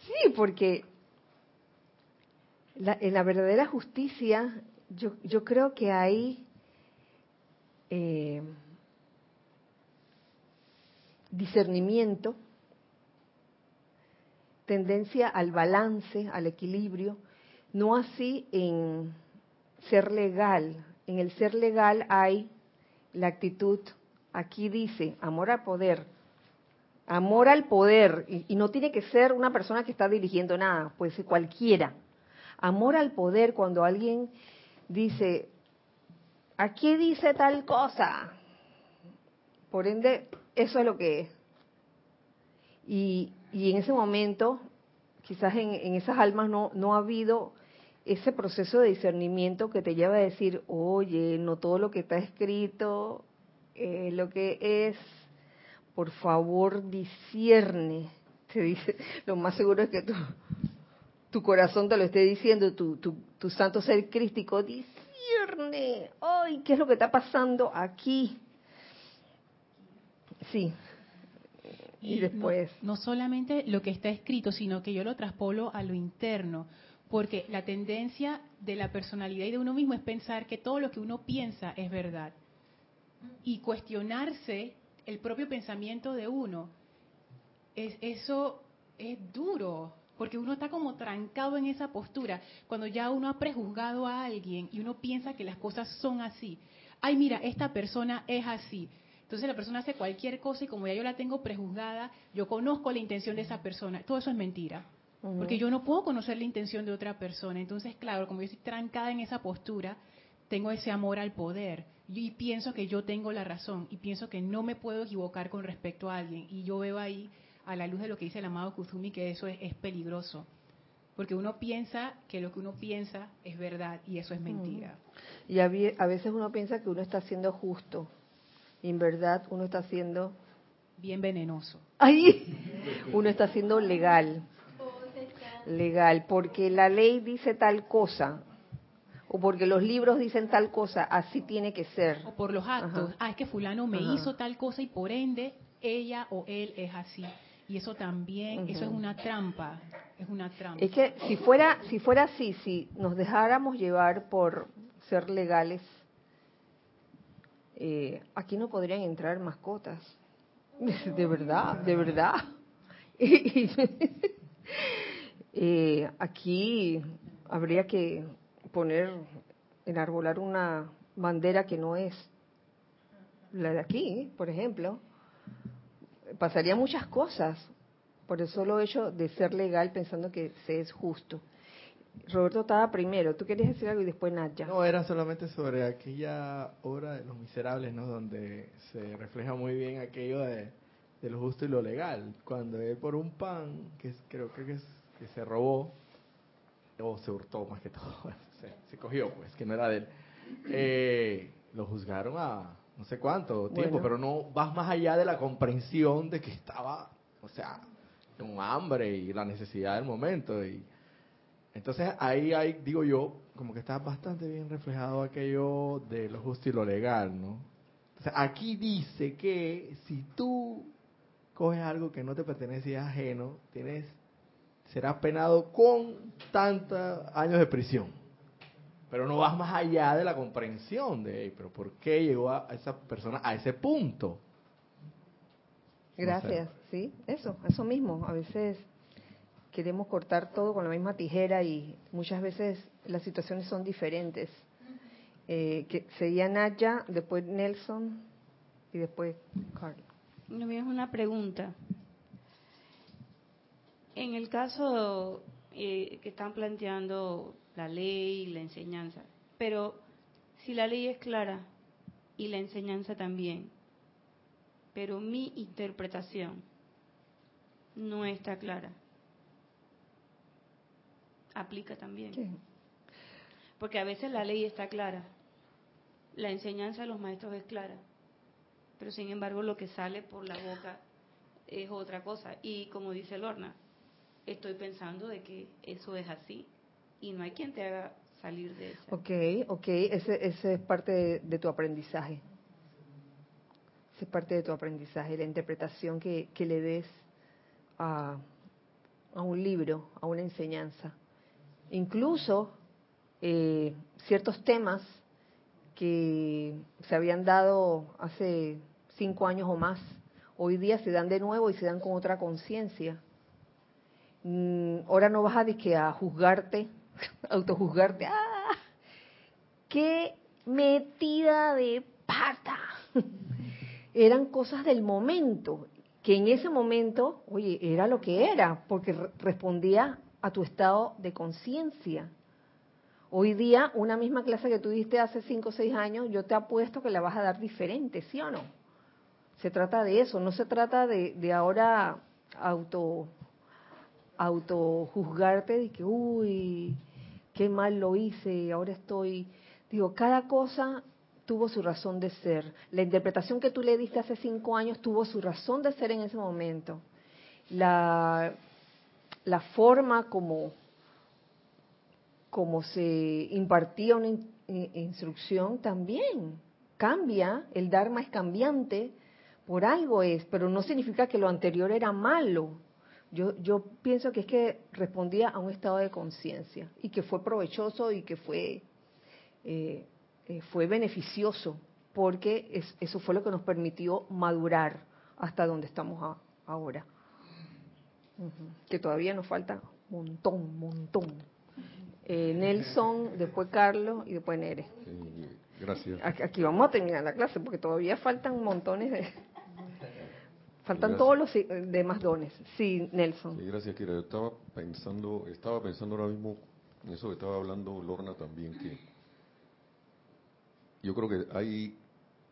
S1: sí, porque en la verdadera justicia yo, yo creo que hay eh, discernimiento, tendencia al balance, al equilibrio, no así en ser legal. En el ser legal hay la actitud, aquí dice, amor al poder, amor al poder, y, no tiene que ser una persona que está dirigiendo nada, puede ser cualquiera. Amor al poder cuando alguien dice, aquí dice tal cosa, por ende, eso es lo que es. Y, en ese momento, quizás en, esas almas no, no ha habido ese proceso de discernimiento que te lleva a decir, oye, no todo lo que está escrito es lo que es, por favor, discierne. Te dice, *laughs* lo más seguro es que tu, tu corazón te lo esté diciendo, tu, tu, tu santo ser crístico, discierne, ay, ¿qué es lo que está pasando aquí? Sí. Y, después.
S8: no solamente lo que está escrito, sino que yo lo traspolo a lo interno porque la tendencia de la personalidad y de uno mismo es pensar que todo lo que uno piensa es verdad. Y cuestionarse el propio pensamiento de uno, es, eso es duro, porque uno está como trancado en esa postura. Cuando ya uno ha prejuzgado a alguien y uno piensa que las cosas son así. Ay, mira, esta persona es así. Entonces la persona hace cualquier cosa y como ya yo la tengo prejuzgada, yo conozco la intención de esa persona. Todo eso es mentira. Porque yo no puedo conocer la intención de otra persona. Entonces, claro, como yo estoy trancada en esa postura, tengo ese amor al poder. Y pienso que yo tengo la razón. Y pienso que no me puedo equivocar con respecto a alguien. Y yo veo ahí, a la luz de lo que dice el amado Kuzumi, que eso es, peligroso. Porque uno piensa que lo que uno piensa es verdad y eso es mentira.
S1: Y a veces uno piensa que uno está siendo justo. Y en verdad uno está siendo...
S8: Bien venenoso.
S1: Ahí *laughs* uno está siendo legal legal, porque la ley dice tal cosa, o porque los libros dicen tal cosa, así tiene que ser.
S8: O por los actos. Ah, es que fulano me hizo tal cosa y por ende ella o él es así. Y eso también, eso es una trampa, es una trampa.
S1: Es que si fuera, si fuera así, si nos dejáramos llevar por ser legales, eh, aquí no podrían entrar mascotas. *laughs* De verdad, de verdad. *laughs* Eh, aquí habría que poner, enarbolar una bandera que no es la de aquí, por ejemplo. Pasaría muchas cosas por el solo hecho de ser legal pensando que se es justo. Roberto estaba primero. ¿Tú querías decir algo y después Nadia?
S6: No, era solamente sobre aquella obra de Los Miserables, ¿no? Donde se refleja muy bien aquello de, de lo justo y lo legal. Cuando él por un pan, que creo que es que se robó, o se hurtó más que todo, *laughs* se, cogió, pues, que no era de él, eh, lo juzgaron a no sé cuánto tiempo, pero no vas más allá de la comprensión de que estaba, o sea, con hambre y la necesidad del momento. y Entonces ahí hay, digo yo, como que está bastante bien reflejado aquello de lo justo y lo legal, ¿no? aquí dice que si tú coges algo que no te pertenece y es ajeno, tienes será penado con tantos años de prisión. Pero no vas más allá de la comprensión de, pero ¿por qué llegó a esa persona a ese punto?
S1: Gracias, sí, eso, eso mismo. A veces queremos cortar todo con la misma tijera y muchas veces las situaciones son diferentes. Eh, que sería Naya, después Nelson y después Carlos.
S7: No, es una pregunta. En el caso eh, que están planteando la ley, la enseñanza, pero si la ley es clara y la enseñanza también, pero mi interpretación no está clara, aplica también. Porque a veces la ley está clara, la enseñanza de los maestros es clara, pero sin embargo lo que sale por la boca es otra cosa. Y como dice Lorna, estoy pensando de que eso es así y no hay quien te haga salir de eso.
S1: Ok, ok, ese, ese es parte de, tu aprendizaje. Ese es parte de tu aprendizaje, la interpretación que, que le des a, a, un libro, a una enseñanza. Incluso eh, ciertos temas que se habían dado hace cinco años o más, Hoy día se dan de nuevo y se dan con otra conciencia. Mm, ahora no vas a, que a juzgarte, *laughs* autojuzgarte. ¡Ah! ¡Qué metida de pata! *laughs* Eran cosas del momento, que en ese momento, oye, era lo que era, porque respondía a tu estado de conciencia. Hoy día, una misma clase que tú diste hace 5 o 6 años, yo te apuesto que la vas a dar diferente, ¿sí o no? Se trata de eso, no se trata de, de ahora auto auto juzgarte de que, uy, qué mal lo hice, ahora estoy... Digo, cada cosa tuvo su razón de ser. La interpretación que tú le diste hace cinco años tuvo su razón de ser en ese momento. La, la forma como, como se impartía una instrucción también cambia, el Dharma es cambiante, por algo es, pero no significa que lo anterior era malo. Yo, yo pienso que es que respondía a un estado de conciencia y que fue provechoso y que fue, eh, eh, fue beneficioso, porque eso fue lo que nos permitió madurar hasta donde estamos ahora. Que todavía nos falta un montón, montón. Eh, Nelson, después Carlos y después Nere.
S10: gracias.
S1: Aquí vamos a terminar la clase porque todavía faltan montones de... *laughs* Faltan todos los demás dones. Sí, Nelson.
S10: Sí, gracias, Kira. Yo estaba pensando, estaba pensando ahora mismo en eso que estaba hablando Lorna también, que yo creo que hay,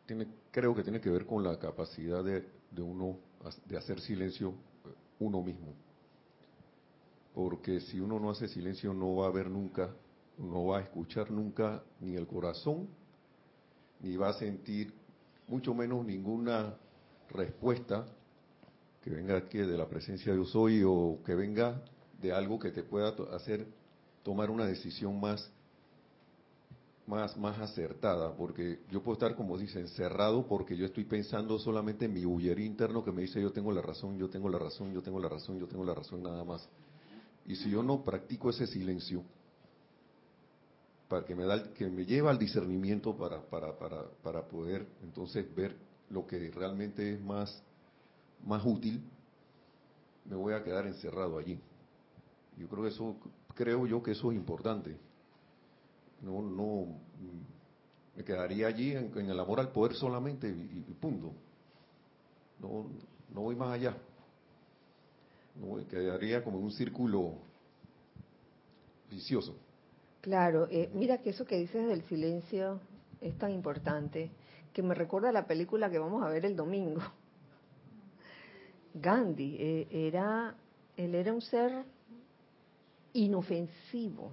S10: tiene, creo que tiene que ver con la capacidad de, de uno de hacer silencio uno mismo. Porque si uno no hace silencio no va a ver nunca, no va a escuchar nunca ni el corazón, ni va a sentir mucho menos ninguna respuesta que venga aquí de la presencia de yo soy o que venga de algo que te pueda hacer tomar una decisión más más más acertada, porque yo puedo estar como dice encerrado porque yo estoy pensando solamente en mi huyer interno que me dice yo tengo la razón, yo tengo la razón, yo tengo la razón, yo tengo la razón nada más. Y si yo no practico ese silencio para que me da que me lleva al discernimiento para para para para poder entonces ver lo que realmente es más más útil, me voy a quedar encerrado allí. Yo creo que eso, creo yo que eso es importante. No, no, me quedaría allí en, el amor al poder solamente y, punto. No, no voy más allá. No, me quedaría como en un círculo vicioso.
S1: Claro, eh, mira que eso que dices del silencio es tan importante que me recuerda la película que vamos a ver el domingo. *laughs* Gandhi eh, era, él era un ser inofensivo.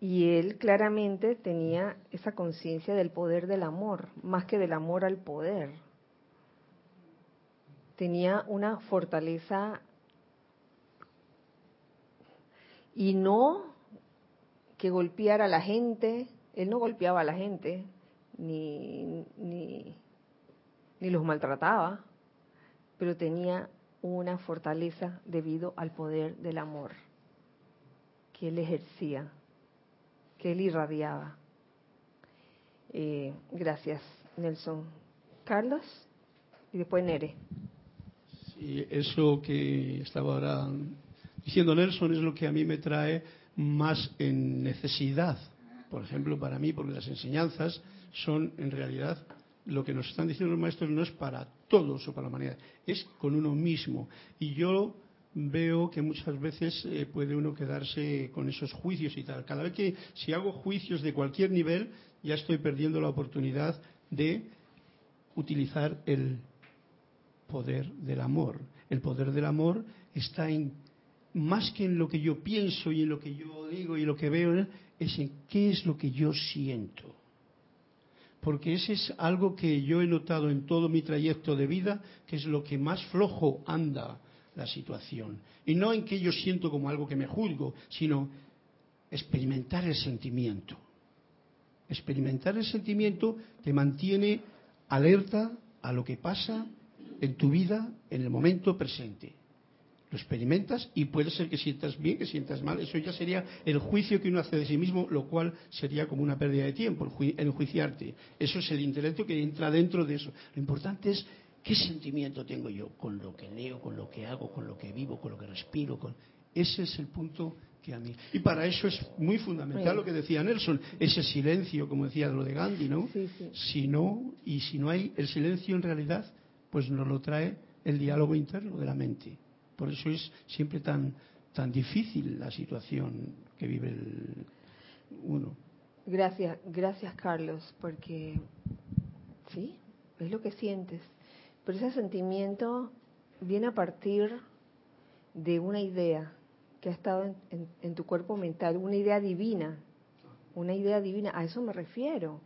S1: Y él claramente tenía esa conciencia del poder del amor, más que del amor al poder. Tenía una fortaleza y no que golpeara a la gente, él no golpeaba a la gente, ni, ni, ni los maltrataba, pero tenía una fortaleza debido al poder del amor que él ejercía, que él irradiaba. Eh, gracias, Nelson. Carlos y después Nere.
S3: Eso que estaba ahora diciendo Nelson es lo que a mí me trae más en necesidad. Por ejemplo, para mí, porque las enseñanzas son en realidad lo que nos están diciendo los maestros no es para todos o para la humanidad, es con uno mismo. Y yo veo que muchas veces eh, puede uno quedarse con esos juicios y tal. Cada vez que si hago juicios de cualquier nivel, ya estoy perdiendo la oportunidad de utilizar el poder del amor. El poder del amor está en más que en lo que yo pienso y en lo que yo digo y lo que veo, es en qué es lo que yo siento porque ese es algo que yo he notado en todo mi trayecto de vida, que es lo que más flojo anda la situación. Y no en que yo siento como algo que me juzgo, sino experimentar el sentimiento. Experimentar el sentimiento te mantiene alerta a lo que pasa en tu vida en el momento presente lo experimentas y puede ser que sientas bien, que sientas mal. Eso ya sería el juicio que uno hace de sí mismo, lo cual sería como una pérdida de tiempo, enjuiciarte. Eso es el intelecto que entra dentro de eso. Lo importante es ¿Qué sentimiento tengo yo con lo que leo, con lo que hago, con lo que vivo, con lo que respiro? Con... Ese es el punto que a mí. Y para eso es muy fundamental lo que decía Nelson, ese silencio, como decía lo de Gandhi, ¿no? Si no, y si no hay el silencio en realidad, pues nos lo trae el diálogo interno de la mente. Por eso es siempre tan, tan difícil la situación que vive el uno.
S1: Gracias, gracias Carlos, porque sí, es lo que sientes. Pero ese sentimiento viene a partir de una idea que ha estado en, tu cuerpo mental, una idea divina, una idea divina, a eso me refiero,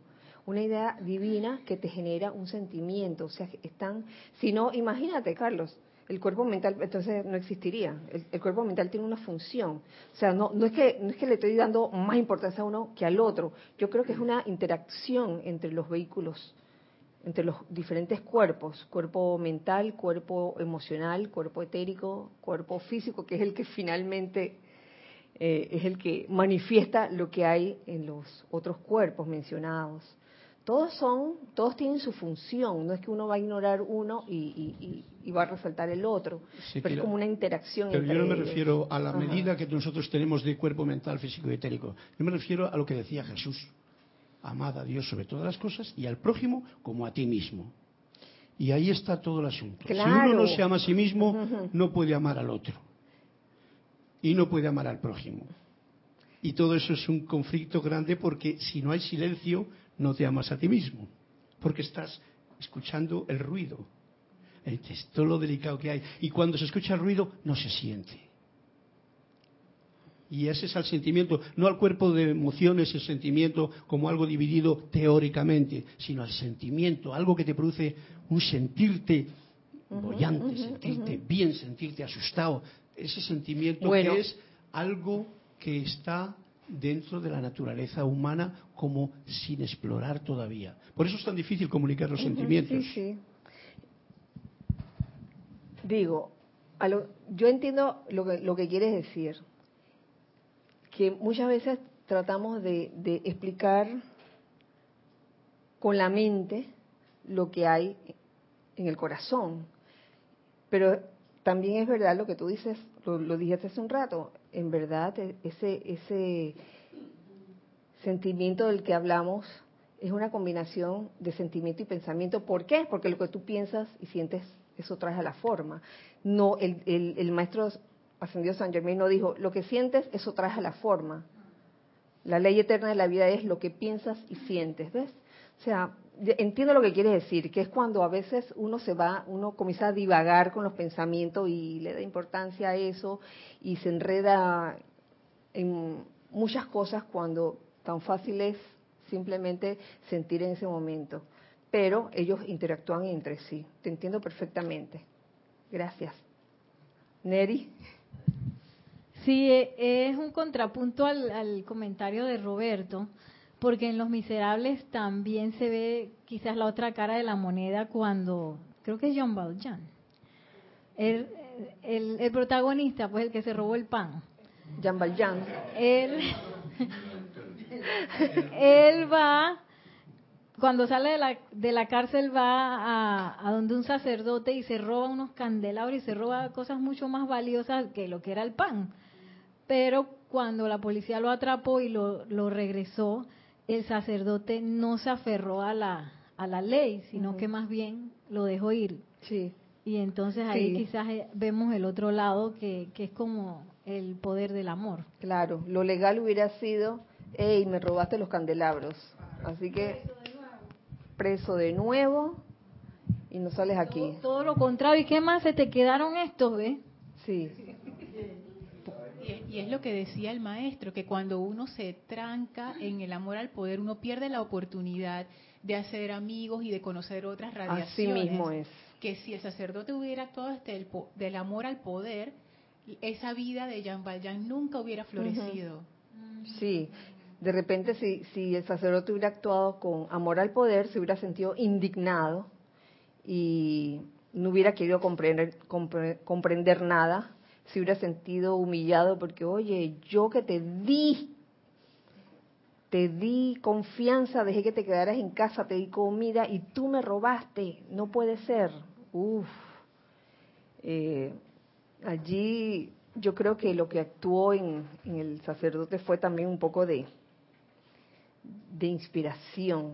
S1: una idea divina que te genera un sentimiento, o sea, están, si no, imagínate Carlos, el cuerpo mental entonces no existiría. El, cuerpo mental tiene una función. O sea, no, no, es que, no es que le estoy dando más importancia a uno que al otro. Yo creo que es una interacción entre los vehículos entre los diferentes cuerpos, cuerpo mental, cuerpo emocional, cuerpo etérico, cuerpo físico, que es el que finalmente eh, es el que manifiesta lo que hay en los otros cuerpos mencionados. Todos son, todos tienen su función, no es que uno va a ignorar uno y, va a resaltar el otro, pero es como una interacción.
S3: Pero yo no me refiero a la medida que nosotros tenemos de cuerpo mental, físico y etérico, yo me refiero a lo que decía Jesús amad a Dios sobre todas las cosas y al prójimo como a ti mismo. Y ahí está todo el asunto. Si uno no se ama a sí mismo, no puede amar al otro. Y no puede amar al prójimo. Y todo eso es un conflicto grande porque si no hay silencio, no te amas a ti mismo. Porque estás escuchando el ruido. Es todo lo delicado que hay. Y cuando se escucha el ruido, no se siente. Y ese es el sentimiento, no al cuerpo de emociones, el sentimiento como algo dividido teóricamente, sino al sentimiento, algo que te produce un sentirte bollante, sentirte bien, sentirte asustado. Ese sentimiento que es algo que está dentro de la naturaleza humana como sin explorar todavía. Por eso es tan difícil comunicar los sentimientos.
S1: Sí, sí. Digo, yo entiendo lo que, lo que quieres decir que muchas veces tratamos de, explicar con la mente lo que hay en el corazón. Pero también es verdad lo que tú dices, lo, lo, dijiste hace un rato, en verdad e, ese, ese sentimiento del que hablamos es una combinación de sentimiento y pensamiento. ¿Por qué? Porque lo que tú piensas y sientes, eso trae a la forma. No, el, el, el maestro ascendió San Germain no dijo, lo que sientes, eso trae a la forma. La ley eterna de la vida es lo que piensas y sientes, ¿ves? O sea, entiendo lo que quiere decir, que es cuando a veces uno se va, uno comienza a divagar con los pensamientos y le da importancia a eso y se enreda en muchas cosas cuando tan fácil es simplemente sentir en ese momento. Pero ellos interactúan entre sí. Te entiendo perfectamente. Gracias. Neri.
S9: Sí, e, es un contrapunto al, comentario de Roberto, porque en Los Miserables también se ve quizás la otra cara de la moneda cuando, creo que es John Valjean, el, el, protagonista, pues el que se robó el pan.
S1: Jean Valjean.
S9: Él, él va, cuando sale de la, de la cárcel va a, a donde un sacerdote y se roba unos candelabros y se roba cosas mucho más valiosas que lo que era el pan pero cuando la policía lo atrapó y lo, regresó, el sacerdote no se aferró a la, a la ley, sino que más bien lo dejó ir.
S1: Sí.
S9: Y entonces ahí quizás eh, vemos el otro lado que, que es como el poder del amor.
S1: Claro, lo legal hubiera sido, hey, me robaste los candelabros. Así que preso de nuevo y no sales aquí.
S9: Todo, todo lo contrario, ¿y qué más se te quedaron estos, ve?
S1: Sí.
S8: Y es lo que decía el maestro, que cuando uno se tranca en el amor al poder, uno pierde la oportunidad de hacer amigos y de conocer otras radiaciones.
S1: Así mismo es.
S8: Que si el sacerdote hubiera actuado desde el del amor al poder, esa vida de Jean Valjean nunca hubiera florecido.
S1: Sí, de repente si, si el sacerdote hubiera actuado con amor al poder, se hubiera sentido indignado y no hubiera querido comprender, comprender nada se hubiera sentido humillado porque, oye, yo que te di, te di confianza, dejé que te quedaras en casa, te di comida y tú me robaste, no puede ser. Uf. Eh, allí yo creo que lo que actuó en, el sacerdote fue también un poco de, de inspiración,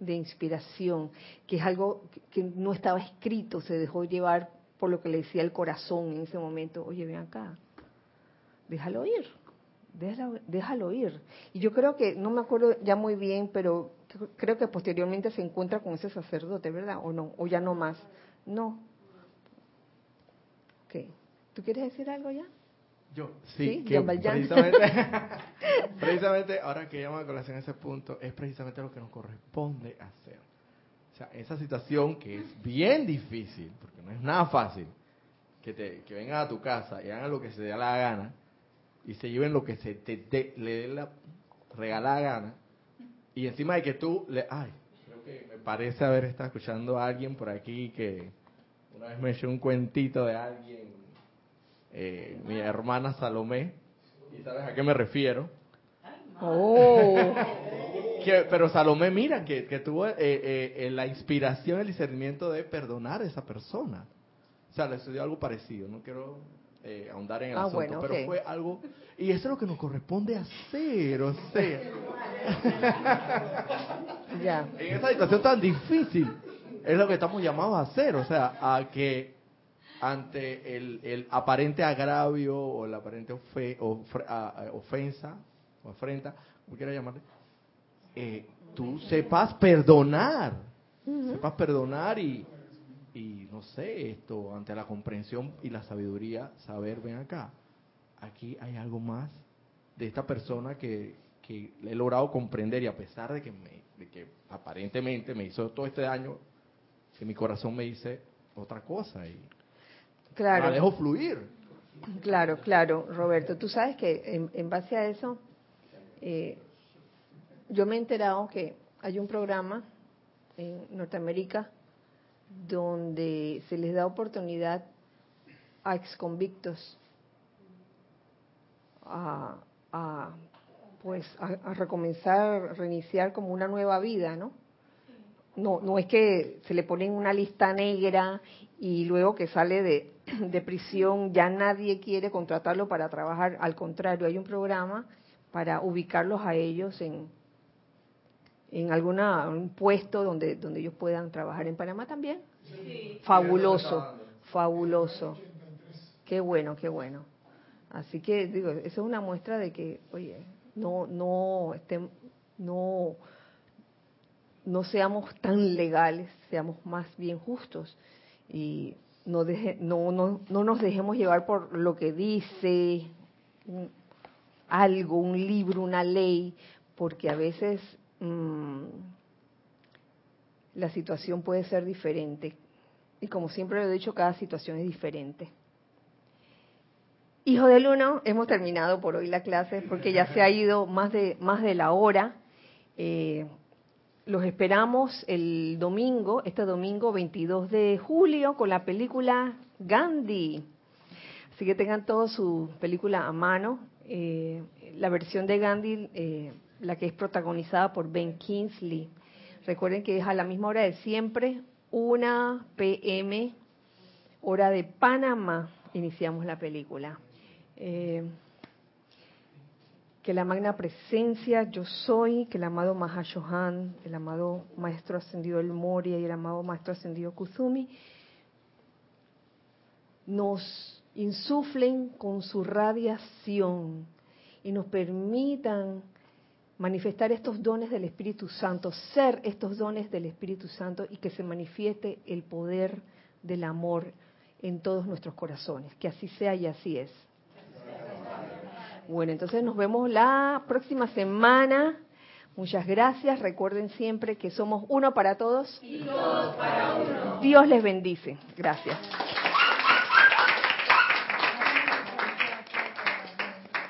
S1: de inspiración, que es algo que no estaba escrito, se dejó llevar por lo que le decía el corazón en ese momento. Oye, ven acá, déjalo ir, déjalo, déjalo ir. Y yo creo que, no me acuerdo ya muy bien, pero creo que posteriormente se encuentra con ese sacerdote, ¿verdad? ¿O no? ¿O ya no más? No. Ok. ¿Tú quieres decir algo ya?
S6: Yo, sí, que precisamente, *laughs* precisamente ahora que llama a colación ese punto, es precisamente lo que nos corresponde hacer. O sea, esa situación que es bien difícil, porque no es nada fácil, que, te, que vengan a tu casa y hagan lo que se dé la gana, y se lleven lo que se te, le dé la regalada gana, y encima de que tú le... Ay, creo que me parece haber estado escuchando a alguien por aquí que una vez me echó un cuentito de alguien, eh, mi hermana Salomé, y sabes a qué me refiero. Oh. *laughs* pero Salomé, mira, que, tuvo eh, eh, la inspiración, el discernimiento de perdonar a esa persona. O sea, le sucedió algo parecido. No quiero eh, ahondar en el ah, asunto, pero fue algo y eso es lo que nos corresponde hacer, o sea, *laughs* ya. en esta situación tan difícil es lo que estamos llamados a hacer, o sea, a que ante el, el aparente agravio o la aparente ofensa o afrenta, como quiera llamarle, eh, tú sepas perdonar, sepas perdonar y, y no sé, esto, ante la comprensión y la sabiduría, saber, ven acá, aquí hay algo más de esta persona que, que he logrado comprender y a pesar de que, me, de que aparentemente me hizo todo este daño, que mi corazón me dice otra cosa y
S1: claro.
S6: la dejo fluir.
S1: Claro, claro, Roberto. Tú sabes que en, base a eso, eh, yo me he enterado que hay un programa en Norteamérica donde se les da oportunidad a exconvictos a, a pues a, recomenzar, reiniciar como una nueva vida, ¿no? No, no es que se le pone en una lista negra y luego que sale de, *clears throat* de prisión ya nadie quiere contratarlo para trabajar. Al contrario, hay un programa para ubicarlos a ellos en, en alguna un puesto donde donde ellos puedan trabajar en Panamá también. Fabuloso, fabuloso. Qué bueno, qué bueno. Así que digo, eso es una muestra de que, oye, no no estén, no no seamos tan legales, seamos más bien justos y no, deje, no, no, no nos dejemos llevar por lo que dice algo, un libro, una ley, porque a veces Mm, la situación puede ser diferente. Y como siempre lo he dicho, cada situación es diferente. Hijo del Uno, hemos terminado por hoy la clase porque ya se ha ido más de, más de la hora. Eh, los esperamos el domingo, este domingo 22 de julio, con la película Gandhi. Así que tengan toda su película a mano. Eh, la versión de Gandhi eh, la que es protagonizada por Ben Kingsley. Recuerden que es a la misma hora de siempre, 1 p.m., hora de Panamá, iniciamos la película. Eh, que la magna presencia yo soy, que el amado Mahashohan, el amado Maestro Ascendido El Moria y el amado Maestro Ascendido Kuzumi nos insuflen con su radiación y nos permitan manifestar estos dones del Espíritu Santo, ser estos dones del Espíritu Santo y que se manifieste el poder del amor en todos nuestros corazones. Que así sea y así es. Bueno, entonces nos vemos la próxima semana. Muchas gracias. Recuerden siempre que somos uno para todos.
S11: Y todos para uno.
S1: Dios les bendice. Gracias.